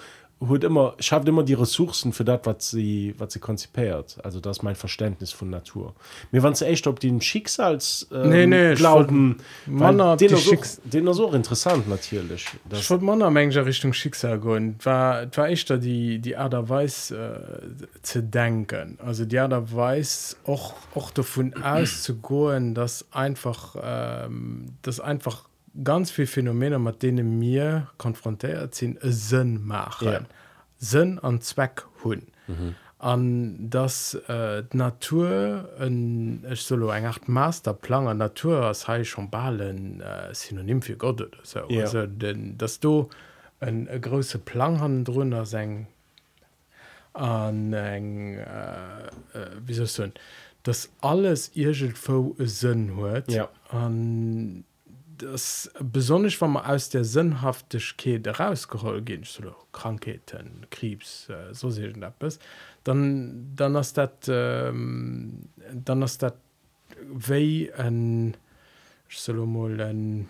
hat immer schafft immer die Ressourcen für das was sie was sie konzipiert also das ist mein Verständnis von Natur mir waren echt ob den Schicksals ähm, Nee, nee, glauben Mann, den, die Schicks- den ist auch interessant natürlich Ich wollte mal Menge Richtung Schicksal gehen. War, war echt da die, die Art und Weise äh, zu denken. Also die Art und Weise auch, auch davon auszugehen, dass einfach, ähm, dass einfach ganz viel Phänomene mit denen mir konfrontiert sind Sinn machen ja. Sinn an Zweck hun mhm. an das äh, Natur ein, ich solo eng acht Masterplan an Natur als he schon ballen äh, synonym für Gott oder so. ja. also, denn, dass du ein, ein große Plan han drunter sein an eng äh, äh, wie so das alles irgendwo Sinn hört ja. an das besonders wenn man aus der Sinnhaftigkeit rausgeholt gehen so Krankheiten Krebs äh, so etwas dann dann ist das ähm, dann ist das wie ein soll mal ein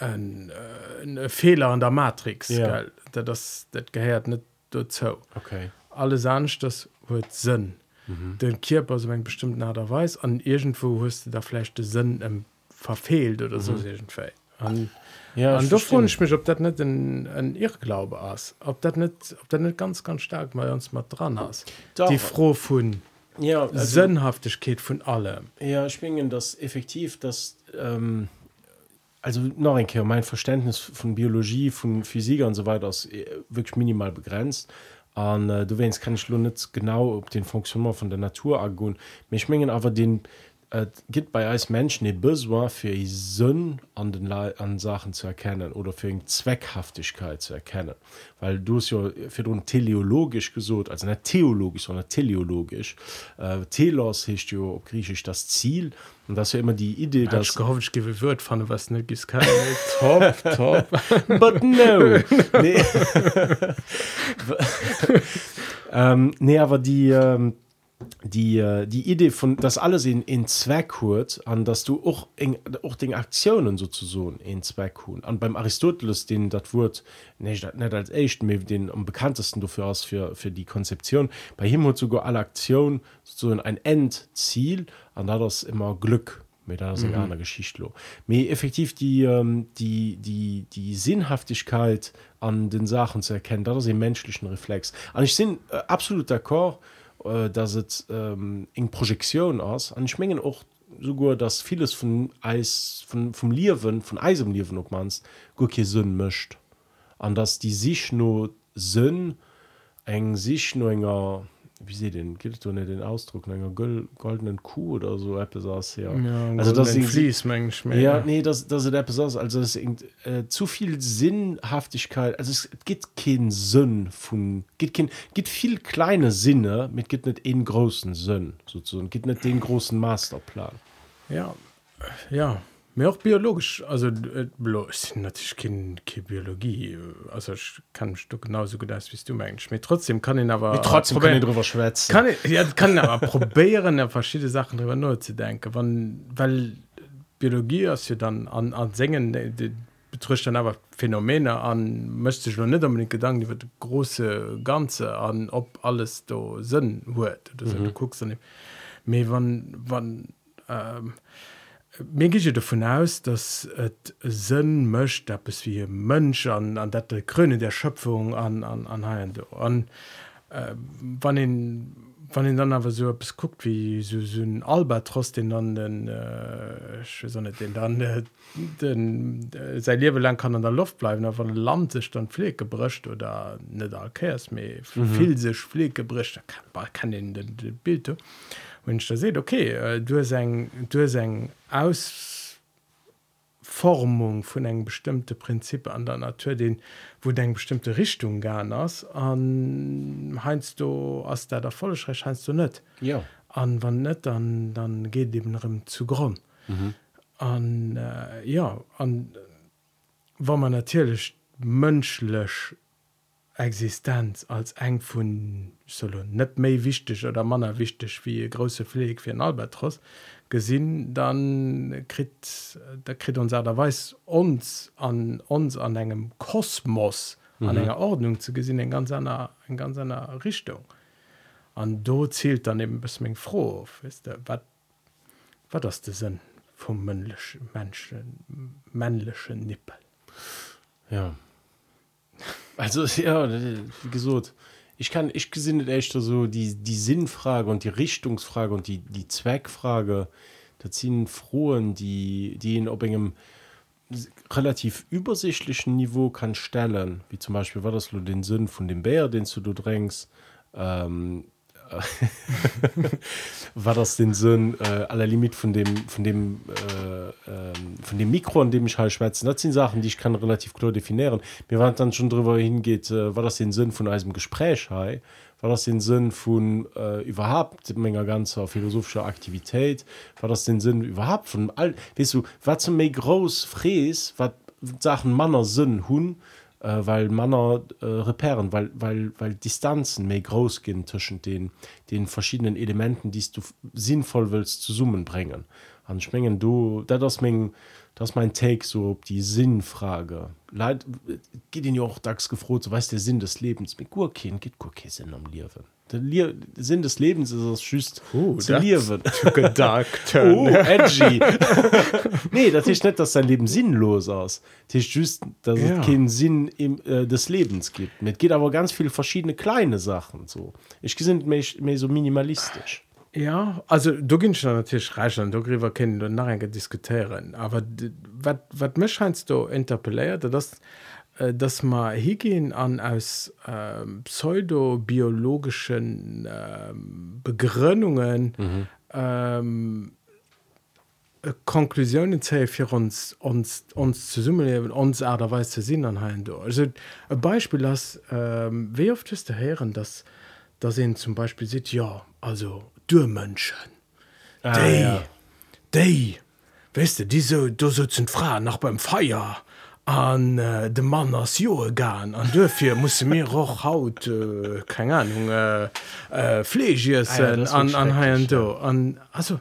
ein, äh, ein Fehler an der Matrix Ja. gell? Da das das gehört nicht dazu okay alles anders das wird Sinn mhm. den Körper so bestimmten Art und Weise an irgendwo hast du da vielleicht den Sinn ähm, verfehlt oder so irgendwie. Und, ja und da frage ich mich ob das nicht ein, ein Irrglaube ist ob das nicht ob das nicht ganz ganz stark bei uns mal dran ist Doch. die froh von ja also, Sinnhaftigkeit von allem Ja, ich meine, das effektiv, dass, ähm, also noch ein Kehr, mein Verständnis von Biologie, von Physik und so weiter ist äh, wirklich minimal begrenzt. Und äh, du weißt, kann ich nur nicht genau ob den Funktionament von der Natur angehen. Ich meine aber, den äh, gibt bei uns Menschen den Besoin für die Sinn an, den Le an Sachen zu erkennen oder für eine Zweckhaftigkeit zu erkennen. Weil du es ja für den teleologisch gesucht, also nicht theologisch, sondern teleologisch. Äh, Telos heißt ja auf Griechisch das Ziel. Und das ist ja immer die Idee, ich dass. gehofft ich gebe Wort von was nicht gibt's keine top top But no. nee. ähm, nee, aber die, ähm, die, äh, die Idee von, dass alles in, in Zweck hört, an dass du auch, in, auch den Aktionen sozusagen in Zweck hun. Und beim Aristoteles, den das Wort nicht, nicht als echt, den am bekanntesten dafür aus für, für die Konzeption, bei ihm hat sogar alle Aktionen sozusagen ein Endziel, und da das immer Glück mit einer mhm. einer Geschichte lo. mir effektiv die ähm, die die die Sinnhaftigkeit an den Sachen zu erkennen das ist im menschlichen Reflex an ich bin äh, absolut d'accord äh, dass es ähm, in Projektion aus an ich mengen auch sogar dass vieles von Eis von vom Liwen von Eisem Liwen ob mans gut Sinn mischt an dass die sich nur Sinn eng sich nur enger wie se den gibt du nicht den Ausdruck enger goldenen Kuh oder so etwas aus ja, Ja, also das ist Vlies, mensch, mehr. ja nee das das ist etwas aus also das ist äh, zu viel Sinnhaftigkeit also es gibt keinen Sinn von gibt kein gibt viel kleine Sinne mit gibt nicht den großen Sinn sozusagen. Gibt nicht den großen Masterplan. Ja ja mir auch biologisch also äh, bloß natürlich kein, keine Biologie äh, also ich kann mich doch genauso gut aus wie du meinst. Mir trotzdem kann ihn aber trotzdem probieren- kann ich drüber schwätzen. Kann ich, ja, kann aber probieren ja verschiedene Sachen darüber nur zu denken wann weil Biologie ist ja dann an, an Singen äh, die betrifft dann aber Phänomene an möchte ich noch nicht unbedingt Gedanken über das große ganze an ob alles da Sinn wird oder so, mhm. du guckst dann mir wann wann ähm, mir gi davon aus, dass et Sinn mcht ab es wie Mönsch an an dat der Krönne der Schöpfung an an anhaien an äh, wann den wann den dann aber so es guckt wie so, so ein Albatros den dann den äh, so nicht, den dann äh, den äh, sein Leben lang kann an der Luft bleiben aber von Land sich dann Pfleg gebrischt oder nicht alkes mehr mhm. viel sich Pfleg gebrischt kann, kann den, den, den Bild wenn ich da seht okay äh, du hast ein, du hast ein Ausformung von eng bestimmte Prinzip an der Natur den wo de bestimmte Richtung gan ass an heinst du ass der der vollerecht heinst du net ja. An wann net dann dann geht eben rem zu grund an äh, ja an war man natürlich mënschlech Existenz als eng vun solo net méi wichtig oder manner wichtig wie e große Pfleg wie ein Albatros gesinn dann krit der krit uns derweis uns an uns an engem Kosmos mhm. an enger Ordnung zu gesinn en ganz einer en ganz einer Richtung an do zielt dann eben bis még froh wisst ihr, wat wat das de sinn vom männlichen menschen männlichen nippel Ja. Also ja, wie gesagt, ich kann ich gesinnet echt so die die Sinnfrage und die Richtungsfrage und die die Zweckfrage, da ziehen frohen, die die in ob engem relativ übersichtlichen Niveau kann stellen, wie zum Beispiel war das nur den Sinn von dem Bär, den du du drängst. Ähm, war das den Sinn äh, aller Limit von dem von dem äh, ähm, von dem Mikro an dem ich halt schwätzen das sind Sachen die ich kann relativ klar definieren. Mir waren dann schon darüber hingeht äh, war das den Sinn von einem Gespräch hey? war das den Sinn von äh, überhaupt Menge ganzer philosophischer Aktivität? War das den Sinn überhaupt von all weißt du was zum groß fräs was Sachen Manner Sinn hun äh, weil Manner äh, reparieren weil weil weil Distanzen méi groß gehen zwischen den den verschiedenen Elementen die du sinnvoll willst zu summen bringen an schmengen du da das mein, das mein Take so ob die Sinnfrage. Leid geht ihn ja auch dax gefroht so weißt der Sinn des Lebens. Mit Gurken geht Gurke Sinn am Liwen der Lie Sinn des Lebens ist es schüst Oh, zu das- liewen gedacht oh, edgy. nee das ist nicht dass sein Leben sinnlos aus. Das ist just dass Ja. es keinen Sinn im, äh, des Lebens gibt. Mit geht aber ganz viele verschiedene kleine Sachen so ich sind mehr, mehr so minimalistisch. Ja, also du dann natürlich reichen darüber kennen du nachher diskutieren. Aber wat mich scheinst du interpelliert das äh, dass man hingehen an aus ähm, pseudobiologischen ähm, Begründungen mhm. ähm, äh, Konklusionen zäh für uns uns uns zu summen uns aderweis zu sinn anhalen do also ein Beispiel as ähm, wie oft ist der Herren dass da sehen zum Beispiel sieht ja also Dürmenschen Ah, Dei, ja. dei, weißt du diese du sitzen Frau nach beim Feier an äh, de Mann ass Joe gan an dëfir muss mir och haut äh, keng Ahnung äh, äh, Flegiessen ah, ja, an an haien do an also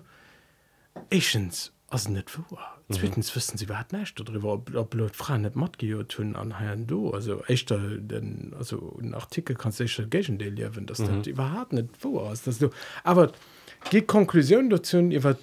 Echens ass net vor. Zweitens wissen sie wat nächte darüber ob Leute fragen net mat tun an haien do also echter den also ein Artikel kannst gegen den lewen das mhm. die net vor aus dass du aber Die Konklusion dazu iwwer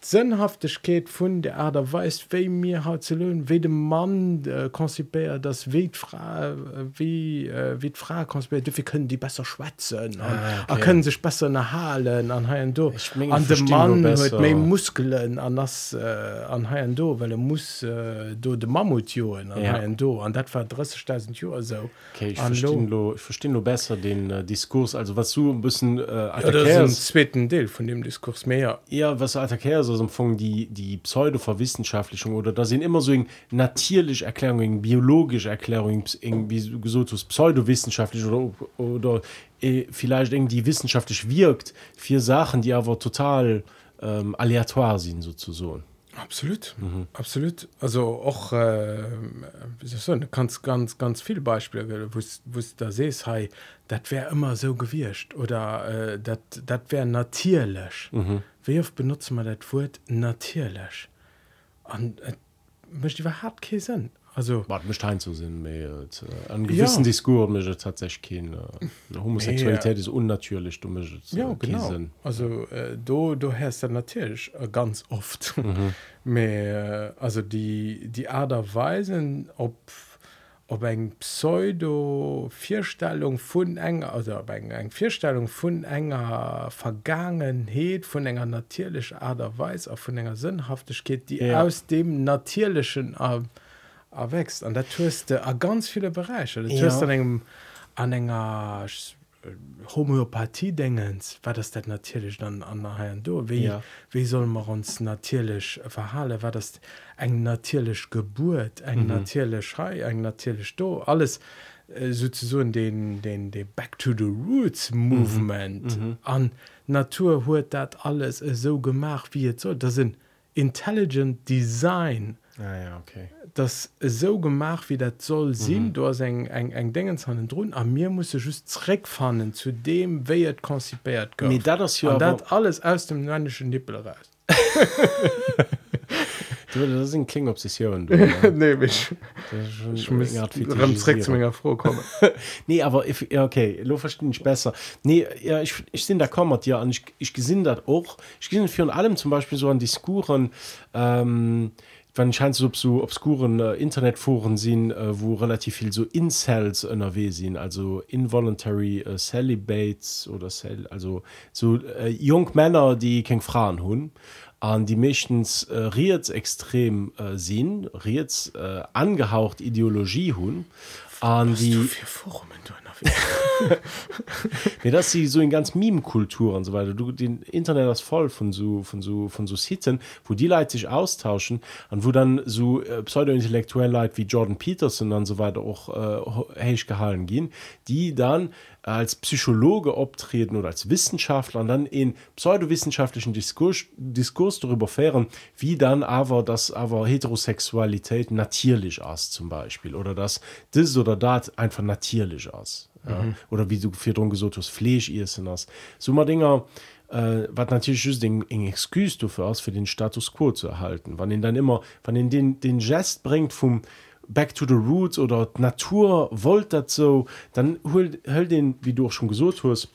sinnhaftigkeit vun der Erde weist wéi mir haut ze lönen we dem Mann äh, konzipéiert das wie fra wie äh, wie fra konzipiert wie können die besser schwätzen ah, okay. können sich besser erhalen an ha do ich mein, an dem Mann méi Muskelen an das äh, an ha do well er muss äh, do de Mammutioen an ja. do an dat war 30.000 Jo so. Okay, verstehen lo, verstehen lo besser den äh, Diskurs. Also was du bisssen äh, ja, zweiten Deel von dem Diskurs mehr. Ja, was Attacker so empfangen die die Pseudoverwissenschaftlichung oder da sind immer so eng natürlich Erklärung eng biologische Erklärung eng wie du gesagt hast, pseudowissenschaftlich oder oder äh, vielleicht die wissenschaftlich wirkt vier Sachen die aber total ähm, aleatoire sind sozusagen Absolut, mhm. absolut. Also auch, äh, sagen, kannst ganz, ganz viele Beispiele, wo du da siehst, hey, das wäre immer so gewirrscht oder äh, das wäre natürlich. Mhm. Wie oft benutzen wir das Wort natürlich? Und äh, möchte überhaupt keinen Sinn. Also, wat mich ein zu sinn äh, an gewissen Ja. Diskur tatsächlich kein, äh, Homosexualität ist unnatürlich du möchtest, äh, ja, genau. Sinn. Also, äh, du, du hörst das natürlich äh, ganz oft. Mhm. Mehr, äh, also, die, die Art und Weise, ob ob eng Pseudo-Vierstellung vun enger also ob eng eng Vierstellung vun enger Vergangenheet vun enger natierlech Aderweis a vun enger Sinnhaftigkeit, die Ja. ja. aus dem natierlichen äh, erwächst an der tuste a ganz viele Bereiche Ja. an engem an enger äh, Homöopathie denkens war das dat natürlich dann an der do wie Ja. wie soll man uns natürlich verhalen war das eng natürlich Geburt eng mhm. natürlich Schrei eng natürlich do alles äh, sozusagen den den den back to the roots movement mhm. an Natur huet dat alles äh, so gemacht wie jetzt so das sind intelligent Design ah, ja okay. Das so gemacht wie dat soll sinn mhm. du hast eng eng eng dingens han run a mir muss justreck fannen zu dem wéiet konzipiert Me dat das ja Und aber- dat alles aus dem männschen Nippel raus. Du, das sind Kling Obsession du, ne? nee, ich, Das ist schon ich muss direkt zu ménger froh kommen. Nee aber if, ja, okay lo verstehe ich besser. Nee ja ich, ich sind da kommert ja an ich, ich gesinn dat auch. Ich gesinn für allem zum Beispiel so an Diskuren ähm, wann scheint so so obskuren äh, Internetforen sind äh, wo relativ viel so Incels NRW sind also involuntary äh, celibates oder cel also so äh, jung Männer die kein Frauen hun an die mechtens äh, riets extrem äh, sinn riets äh, angehaucht Ideologie hun an die Vier Forumen, du, Nee, das sie so in ganz Meme-Kultur und so weiter. Du, den Internet ist voll von so, von so, von so Sitten, wo die Leute sich austauschen und wo dann so äh, pseudo-intellektuelle Leute wie Jordan Peterson und so weiter auch äh, gehalten gehen, die dann als Psychologe optreten oder als Wissenschaftler und dann in pseudowissenschaftlichen Diskurs, Diskurs darüber fahren, wie dann aber das aber Heterosexualität natürlich ist zum Beispiel oder dass das oder das einfach natürlich ist. Ja? Mhm. Oder wie du für drum gesagt hast, Fleisch essen hast. So mal Dinger, äh, was natürlich just eng eng Exkus aus für den Status quo zu erhalten. Wann ihn dann immer, wann ihn den, den Gest bringt vom Back to the Roots oder Natur wollt das so, dann hol den, wie du auch schon gesagt hast,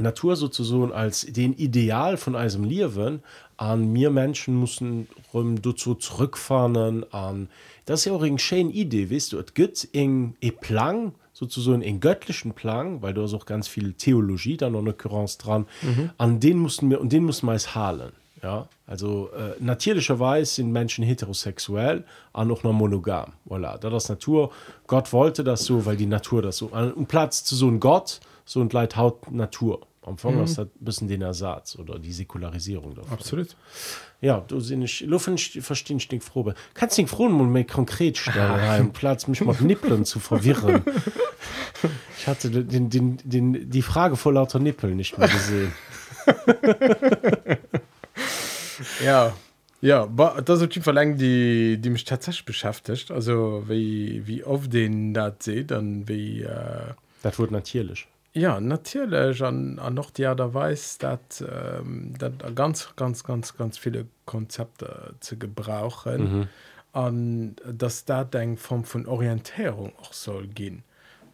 Natur sozusagen als den Ideal von einem Leben an mir Menschen müssen rum dazu zurückfahren an das ist ja auch eine schöne Idee weißt du es gibt ein Plan sozusagen einen göttlichen Plan weil da ist auch ganz viel Theologie dann noch eine Occurrence dran mhm. an den mussten wir und den muss man es halen ja also äh, natürlicherweise sind Menschen heterosexuell an noch noch monogam voilà das ist Natur Gott wollte das so weil die Natur das so um Platz zu so einem Gott so und Leid haut Natur am Anfang mhm. ist das ein bisschen den Ersatz oder die Säkularisierung davon. absolut Ja, du sind ich, du find ich verstehe ich nicht froh. Kannst du den mal mehr konkret stellen, rein, Platz mich mal Nippeln zu verwirren. Ich hatte den, den, den, die Frage vor lauter Nippeln nicht mehr gesehen. ja ja das ist verlang die die mich tatsächlich beschäftigt also wie wie oft den dat se dann wie äh, Das wurde natürlich. Ja natürlich an, an noch die da weiß dat ähm, dat ganz ganz ganz ganz viele Konzepte zu gebrauchen mhm. dass da denk Form von Orientierung auch soll gehen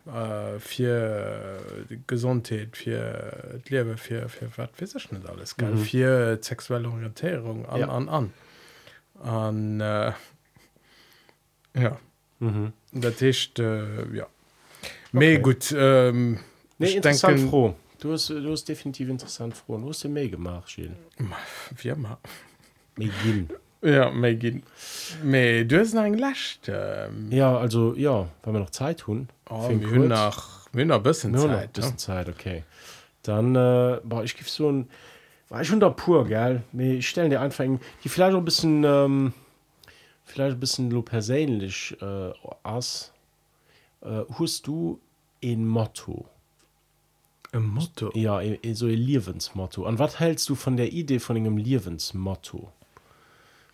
äh, für Gesundheit für Liebe für für was weiß ich nicht alles Mhm. für sexuelle Orientierung an Ja. an an an äh, ja Mhm. das ist äh, ja okay. gut ähm, Nee, ich interessant denke froh. Du hast, du hast definitiv interessant froh. Du hast ja mehr gemacht, Gilles. wie immer gehen. ja gehen mehr du hast ein Last ähm, Ja, also, ja, wenn wir noch Zeit tun. oh, wir haben wir haben noch ein bisschen Nur noch ein Zeit bisschen ja. Zeit, okay. Dann, äh, boah, ich gebe so ein, war ich schon da pur, gell? Nee, ich stelle dir einfach, ein- die vielleicht auch ein bisschen, ähm, vielleicht ein bisschen lo persönlich äh, aus. Äh, hast du ein Motto? Ein Motto Ja, so ein Lebensmotto. Und was hältst du von der Idee von einem Lebensmotto?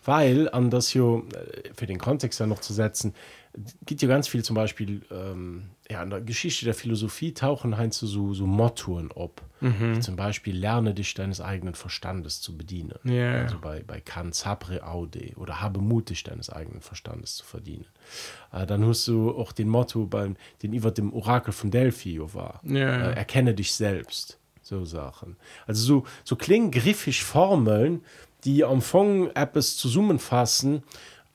Weil, an das hier, äh, für den Kontext ja noch zu setzen, gibt ja ganz viel zum Beispiel, ähm, ja, in der Geschichte der Philosophie tauchen halt so, so, so Mottoen ab. Wie zum Beispiel, lerne dich deines eigenen Verstandes zu bedienen. Ja. Also bei, bei Kant, sapre aude oder habe Mut, dich deines eigenen Verstandes zu verdienen. Äh, dann hast du auch den Motto, beim, den über dem Orakel von Delphi war. Ja. Äh, erkenne dich selbst. So Sachen. Also so, so klingen griffig Formeln, die am Fong etwas zusammenfassen,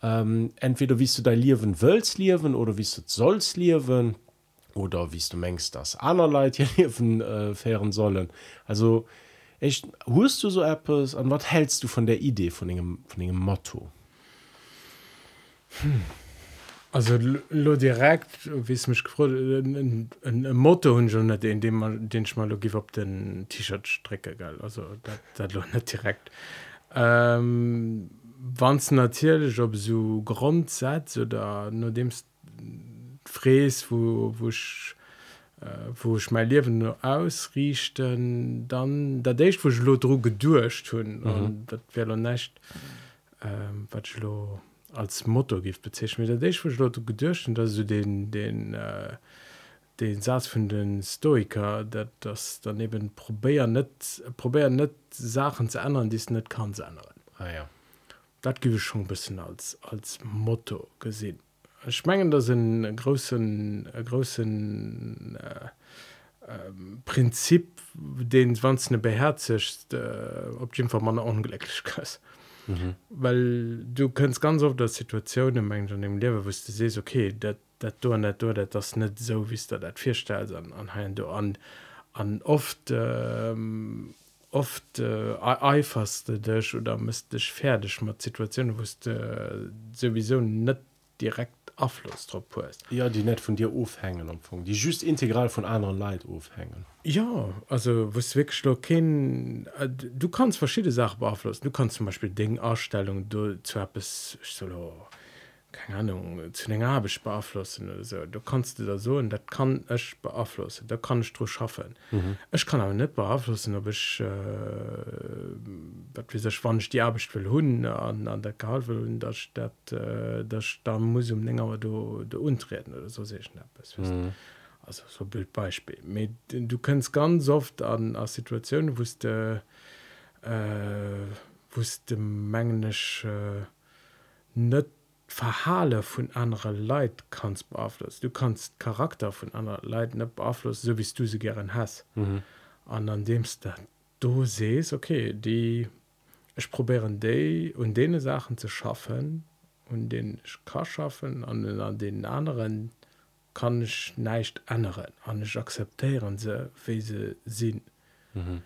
ähm, entweder wie du dein Leben willst leben oder wie du sollst leben oder wie du meinst, dass andere Leute ihr Leben äh, fahren sollen. Also echt, hörst du so etwas und was hältst du von der Idee, von dem, von dem Motto? Also l- lo direkt wie es mich gefreut ein, ein, ein, Motto hun schon net in dem man den ich mal op den T-Shirt strecke ge also dat lo net direkt ähm, wann natürlich ob so grundsatz oder nur dem fräs wo wo ich, äh, wo ich mein leben nur ausrichten dann da ich wo lodro gedurcht hun mhm. dat wäre nicht ähm, wat als motto gibt bezeichnet mir da ich wo gedurchten dass du den den äh, den Satz von den Stoiker dat das daneben probär net probär net Sachen zu ändern die es net kann zu ändern Ah ja. dat gebe ich schon ein bisschen als als Motto gesehen schmengen das in großen äh, großen äh, ähm, Prinzip den wann beherzigt äh, ob Fall man unglücklich ist Mhm. weil du kannst ganz oft der Situation im Mengen an dem Leben wo du siehst okay dat dat du net du dat das net so wie du dat vierstellst an an du an an oft ähm, oft äh, eiferste dich oder müsste dich fertig mit Situationen wo du äh, sowieso net direkt Abfluss drauf hast Ja, die nicht von dir aufhängen am Anfang. Die just integral von anderen Leuten aufhängen. Ja, also was kein, äh, du kannst verschiedene Sachen beeinflussen. Du kannst zum Beispiel Dinge, Ausstellungen, du zu soll, oh, keine Ahnung, zu den Arbeit beeinflussen oder so. Du kannst das so und das kann ich beeinflussen. Da kann ich drauf schaffen. Mhm. Ich kann aber nicht beeinflussen, ob ich, äh, weiß ich, wann ich die Arbeit will an, an der Gehalt will und dass, dass, äh, dass ich da muss um länger du, du untreten oder so sehe ich nicht. Das, mhm also so Bildbeispiel mit du kannst ganz oft an a Situationen wo de äh, wo de mengglisch äh, net verhale von andere Leid kannst beeinflussen du kannst Charakter von anderen Leuten nicht beeinflussen so wie du sie gern hast Mhm. an an demst da du sest okay die ich probieren day und denen Sachen zu schaffen und den ich kann schaffen an, an den anderen kann ich nicht ändern an ich akzeptieren sie wie sie sind Mhm.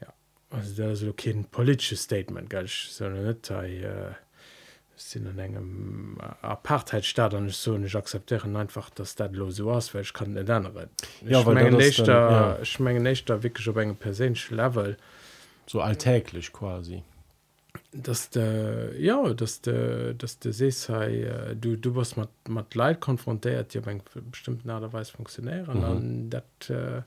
ja also das ist kein politisches Statement gell ich so nicht äh, sind in engem apartheidstaat an so ich akzeptieren einfach dass dat los so aus weil ich kann den anderen ja, schmengen nächtter wirklich op engem persch level. So alltäglich quasi. Dass de, ja dass de, dass de se sei du du was mat mat leid konfrontiert ja eng bestimmten aderweis funktionieren mhm. an dat äh,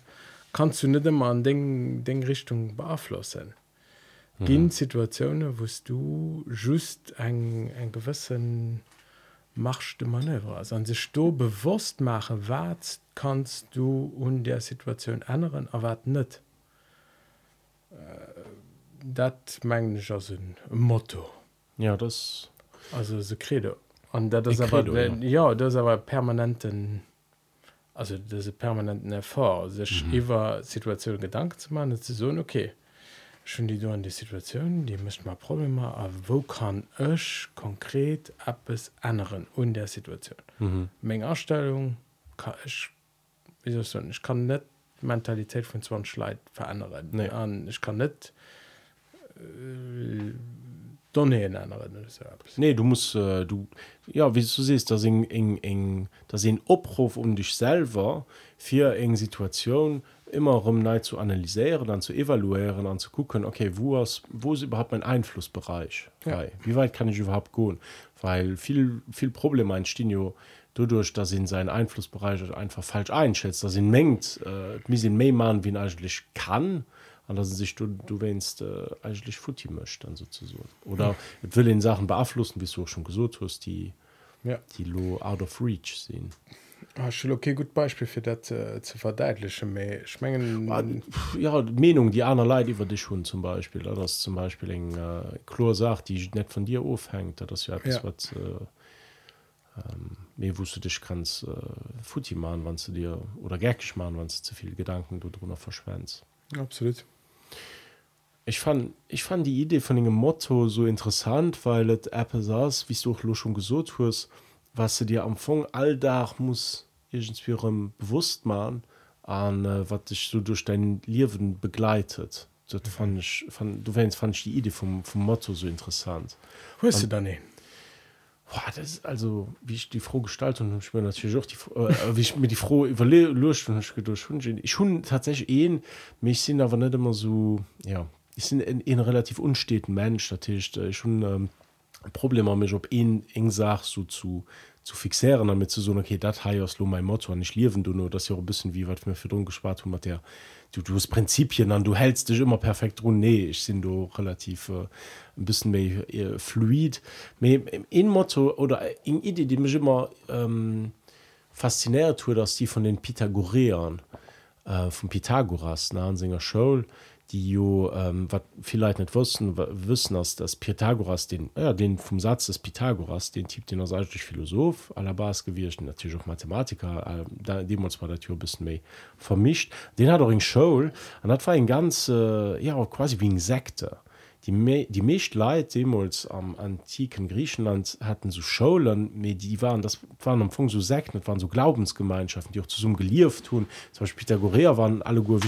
kannst du net immer an Ding Ding Richtung beaflossen beabflussen mhm. situationen wost du just eng gewissen machchte manöver also an sich du bewusst machen wat kannst du un der situation ändern erwart net dat meng ein Motto Ja, das. also se credo dat das Ein aber Credo, ja. ja das aber permanenten also diese permanenten Erfahrung sich mhm. über Situationen Gedanken zu machen zu so okay schon die du an die Situation die mischt mal Probleme a wo kann ech konkret ab es anderen und der Situation mhm. Menge Ausstellung kann ich, so, ich kann nicht Mentalität von Zwan Schleit verändern nee. an ich kann nicht äh, Donnneen anderen so. Nee du musst äh, du ja wie du siehst da eng eng da sind Opruf um dich selber für eng Situation immer rum nei zu analysieren dann zu evaluieren an zu gucken okay wo ist, wo ist überhaupt mein Einflussbereich Ja. wie weit kann ich überhaupt gehen weil viel viel Probleme entstehen ja dadurch dass ihn seinen Einflussbereich einfach falsch einschätzt dass ihn mengt äh, mir sind mehr machen wie ihn eigentlich kann an dass er sich du du wennst äh, eigentlich futti möchte dann sozusagen oder ja. will den Sachen beeinflussen wie du auch schon gesucht hast die Ja. die low out of reach sehen Ah, schon okay gut Beispiel für das äh, zu verdeutlichen mehr schmengen Pff, ja Menung die einer Leid über dich schon zum Beispiel oder? Das zum Beispiel eng äh, Chlor sagt die nicht von dir aufhängt das ja etwas Ja. was äh, ähm, mehr wusste dich kannst äh, Futti machen wann du dir oder gerkisch machen wann du zu viel Gedanken du drunter verschwendst absolut. Ich fand ich fand die Idee von dem Motto so interessant weil es Apple saß wie du auch schon gesucht hast was du dir am Anfang alldach muss irgendwie bewusst machen an äh, was dich so durch dein Leben begleitet. Das fand ich fand, du wennst fand ich die Idee vom, vom Motto so interessant. Wo ist du dann Boah, das ist also wie ich die froh gestaltet und ich mir natürlich auch die Fro- äh, wie ich mir die froh überlöscht und ich schon ich schon tatsächlich ein mich sind aber nicht immer so ja ich sind ein, ein relativ unsteten Mensch natürlich äh, schon ähm, Problem mich ob ein eng sagt so zu zu fixieren damit zu so okay das heißt lo mein Motto ich leben du nur das ja auch ein bisschen wie was mir für drum gespart hat der du du hast Prinzipien an du hältst dich immer perfekt run nee ich sind du relativ äh, ein bisschen mehr äh, fluid. Ein Motto oder eine Idee die mich immer ähm, fasziniert tut dass die von den Pythagoreern äh, von Pythagoras na an Singer Show die jo ähm, wat vielleicht nicht wussten wissen dass das Pythagoras den ja, den vom Satz des Pythagoras den Typ den er eigentlich Philosoph aller Bas gewircht natürlich auch Mathematiker äh, da dem uns war der Tür bisschen mehr vermischt. Den hat auch in Show und das war ein ganz äh, ja quasi wie ein Sekte. Die me die mecht Leid demos am antiken Griechenland hatten so Schulen me die waren das waren am Anfang so Sekten das waren so Glaubensgemeinschaften die auch zusammen gelieft tun zum Beispiel Pythagoreer waren alle gut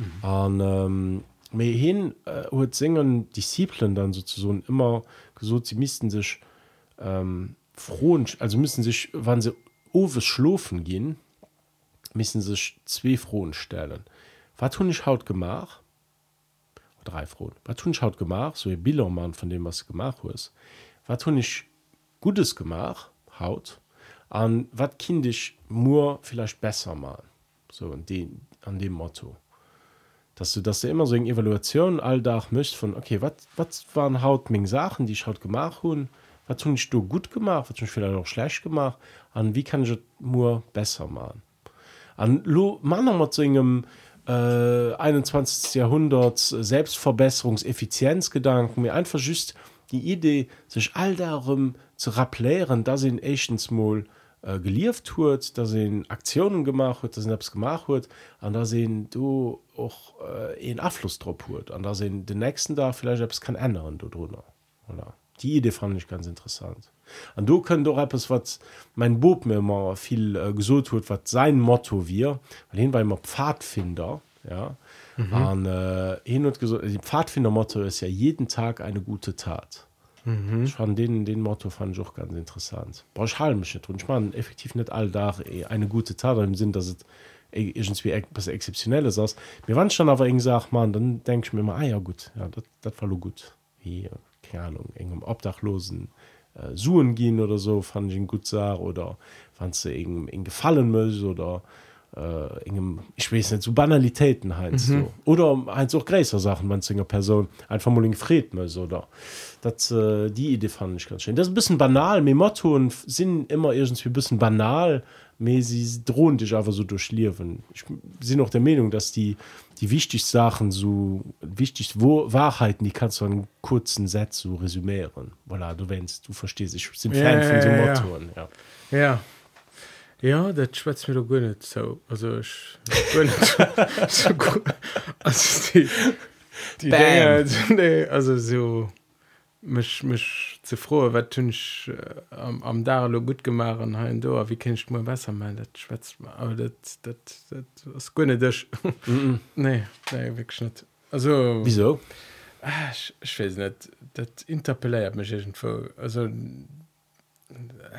Vegetarier an ähm, me hin äh, huet singen Disziplinen dann sozusagen immer gesucht sie müssten sich ähm, frohen also müssen sich wann sie ofes schlufen gehen müssen sich zwei frohen stellen. Was tun ich haut gemach? Drei frohen. Was tun ich haut gemach? So ihr Bildermann von dem was gemacht ist was tun ich gutes gemach? Haut. An wat kind ich nur vielleicht besser machen? So an den an dem Motto dass du dass du immer so in Evaluation alldach mischt von okay was waren haut Menge Sachen die ich haut gemacht hun? Was tun ich du gut gemacht? Was tun ich vielleicht auch schlecht gemacht? An wie kann ich nur besser machen? An lo man zu engem äh, 21. Jahrhundert Selbstverbesserungseffizienzgedanken mir einfach just die Idee sich all darum zu rappelieren da sind Asiansmol äh, gelieft huet da sind Aktionen gemacht huet abs gemacht huet an da sehen du auch äh, en Abfluss drauf huet an da sind den nächsten da vielleicht es kann ändern du drunter voilà. die Idee fand ich ganz interessant. An du können doch etwas was mein Bob mir immer viel äh, gesucht wird was sein Motto wir weil hin war immer Pfadfinder ja. Mhm. an äh, hin und gesagt die Pfadfinder Motto ist ja jeden Tag eine gute Tat mhm. ich fand den den Motto fand ich auch ganz interessant. Brauch ich mich nicht und ich meine effektiv nicht all da eh, eine gute Tat im Sinn dass es eh, irgendwie etwas exceptionelles ist. Mir wann schon aber irgendwie sagt man dann denke ich mir mal ah ja gut ja das war gut. Wie äh, keine Ahnung engem Obdachlosen äh, suen gehen oder so fand ich ihn gut sah oder fand in, in gefallen muss oder äh, ingem ich weiß nicht so Banalitäten halt mhm. so. Oder halt auch größer Sachen man singer Person einfach mal in Fred muss oder? Das äh, die Idee fand ich ganz schön. Das ist ein bisschen banal. Mir Motto und sind immer irgendwie ein bisschen banal. Mir sie drohen dich aber so durchliefen ich bin auch der Meinung dass die die wichtigsten Sachen so wichtig wo Wahrheiten die kannst du in kurzen Satz so resümieren. Voilà, du wennst du verstehst ich bin Ja, Fan von so ja, ja. Mottoen ja. ja Ja, das schwätzt mir doch nicht so. Also, ich. so gut. Also, die. Die. Dinge, nee, also so. Mich, mich zu froh, was tun ich äh, am, am Darlo gut gemacht und hein da, wie kann ich mal besser machen, das schwätzt mir. Aber das, das, das ist gar nicht das. Mhm. nee, nee, wirklich nicht. Also. Wieso? Ah, ich, ich weiß nicht, das interpelliert mich irgendwo. Also,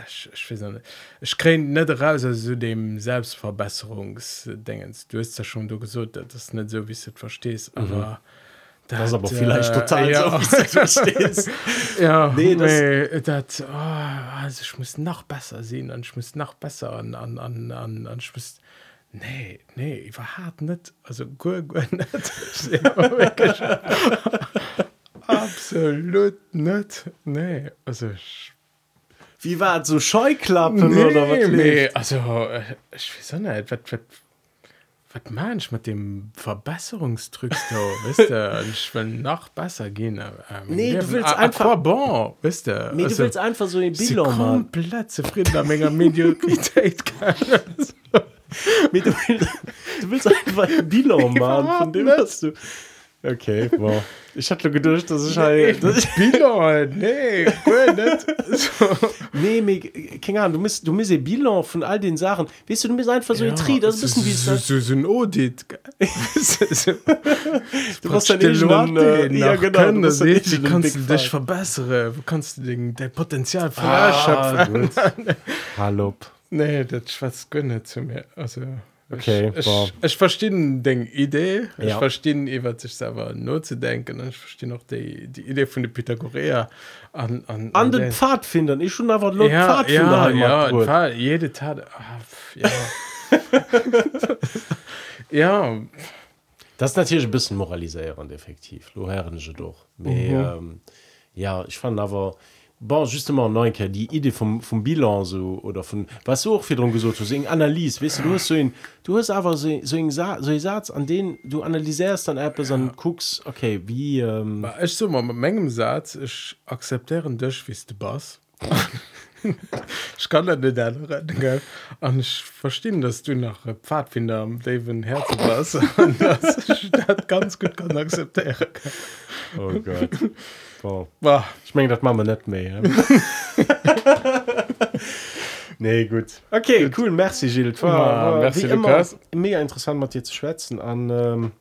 ich, ich weiß nicht. Ich kriege nicht raus aus so dem Selbstverbesserungsdingens. Du hast ja schon du gesagt, das ist nicht so, wie du es verstehst, aber. Das ist aber äh, vielleicht total ja. so, wie du es verstehst. ja, Nee, das- nee, das, oh, also ich muss noch besser sehen und ich muss noch besser an, an, an, an, an ich muss, nee, nee, überhaupt nicht, also gut, gut nicht. Absolut nicht, nee, also ich, Wie war es so Scheuklappen oder was? nee, also äh, ich weiß nicht, was, was, was meine ich mit dem Verbesserungsdruck da, du, und ich will noch besser gehen. äh, mein Nee, du willst à einfach- quoi bon, weißt du. Nee, du Also, willst einfach so ein Bilder machen. komplett zufrieden mit meiner Mediokrität. Nee, Du willst, du willst einfach ein Bilder machen, von dem hast du. Okay, wow. Ich hatte gedacht, dass ich halt. dass ich- Bilder, nee, gut, nicht. So. Nee, mir, keine Ahnung, du musst, du musst ein Bilan von all den Sachen. Weißt du, du musst einfach so ein Tri, das ist ein bisschen wie so, es so, so ein Audit. Du brauchst Leute äh, ja, genau, du musst dann wie kannst du dich verbessern? Wo kannst du den, dein Potenzial Ah, ausschöpfen? gut. Hallo. Nee, das schwarz gönne zu mir. Also, Okay, ich, wow. ich, ich verstehe die Idee, ich Ja. verstehe über sich selber nur zu denken und ich verstehe auch die, die Idee von der Pythagorea an, an, An den den- Pfadfindern. Ich schon einfach laut ja, Pfadfinder ja, ja. Fall, jede Tat, pf, ja. ja, Das ist natürlich ein bisschen moralisierend, effektiv. Lo herren je doch. Aber, ähm, ja, ich fand aber, bon, justement, Neunke, die Idee vom, vom Bilan so, oder von, was auch wiederum gesagt hast, so eine Analyse, weißt du, du hast so ein, du hast einfach so, so einen Sa so Satz, an den du analysierst dann etwas und guckst, okay, wie, ähm, ich so mal mit meinem Satz, ich akzeptiere dich, wie du bist. ich kann das nicht ändern, gell? Und ich verstehe, dass du nach Pfadfinder am David Herzen warst und dass ich das ganz gut kann akzeptieren oh Gott. Wow. Wow. ich meng dat Mammer net méi Nee gut okay gut. cool Merci Gilles war, war, merci immer, mega interessant mat dir zu schwätzen an ähm,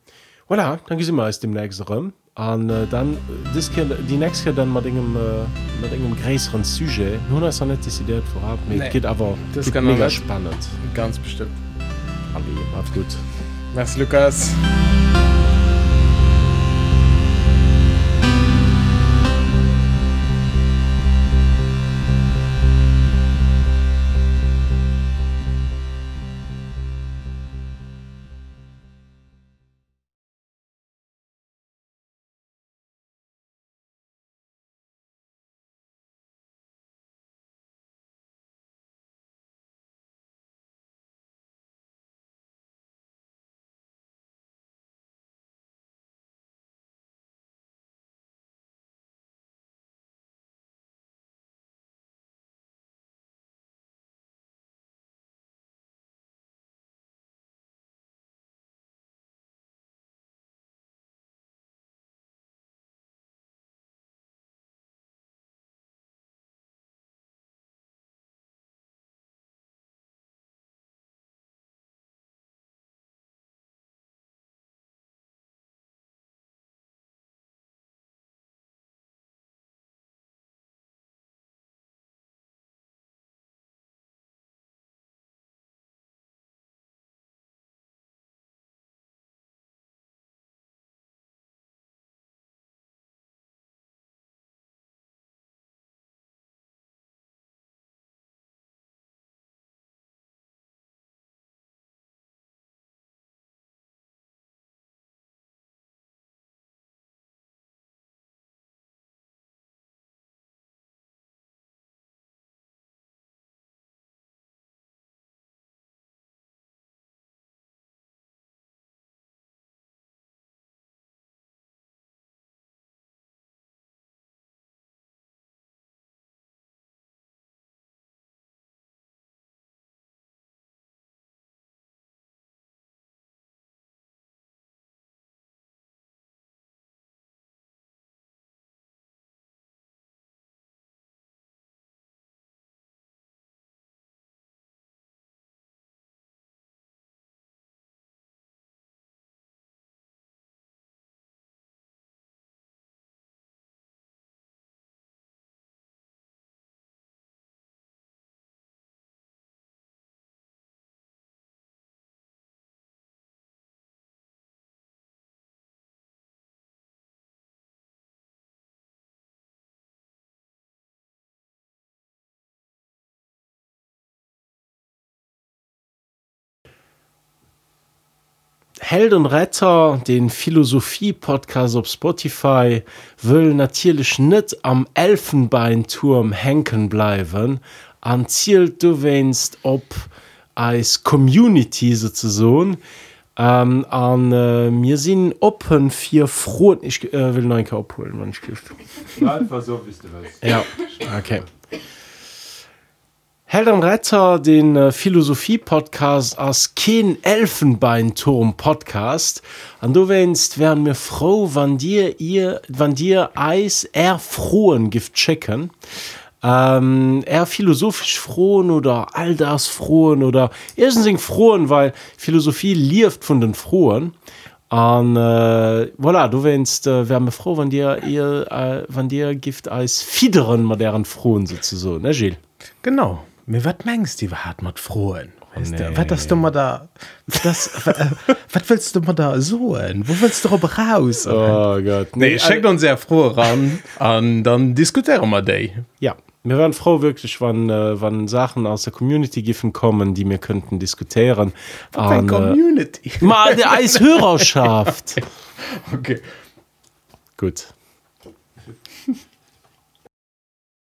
voilà, dann gi immer aus dem nächsten Rëm an äh, dann äh, die nächste dann mat engem äh, mat engem gräeren Suje hun as net desideiert vorab nee. geht aber das geht kann mega spannend ganz bestimmt Aber, gut Merci Lukas. Ja. Held und Retter den Philosophie-Podcast auf Spotify will natürlich nicht am Elfenbeinturm henken bleiben. An zielt du wennst ob als Community sozusagen. Ähm, an äh, mir sind open vier froh ich äh, will neuen abholen man Einfach so, ja okay Held am Retter den äh, Philosophie-Podcast als Ken Elfenbeinturm-Podcast. Und du wennst, wären mir froh, wann dir ihr, wann dir Eis erfrohen Gift checken. Ähm, eher philosophisch frohen oder all das frohen oder erstens frohen, weil Philosophie lieft von den frohen. Und äh, voilà, du wennst, äh, wär mir froh, wann dir ihr, äh, wann dir Gift als Fiederen modernen frohen sozusagen, ne, Gilles? genau mir wat mengst die hat mat frohen weißt nee. wat das du mal da das äh, wat willst du mal da so wo willst du raus Oh Gott. nee schenkt uns sehr froh ran an dann diskutieren wir day Ja, wir waren froh wirklich, wann, äh, wann Sachen aus der Community giffen kommen, die wir könnten diskutieren. Und, äh, Community mal der Eishörerschaft. okay Gut.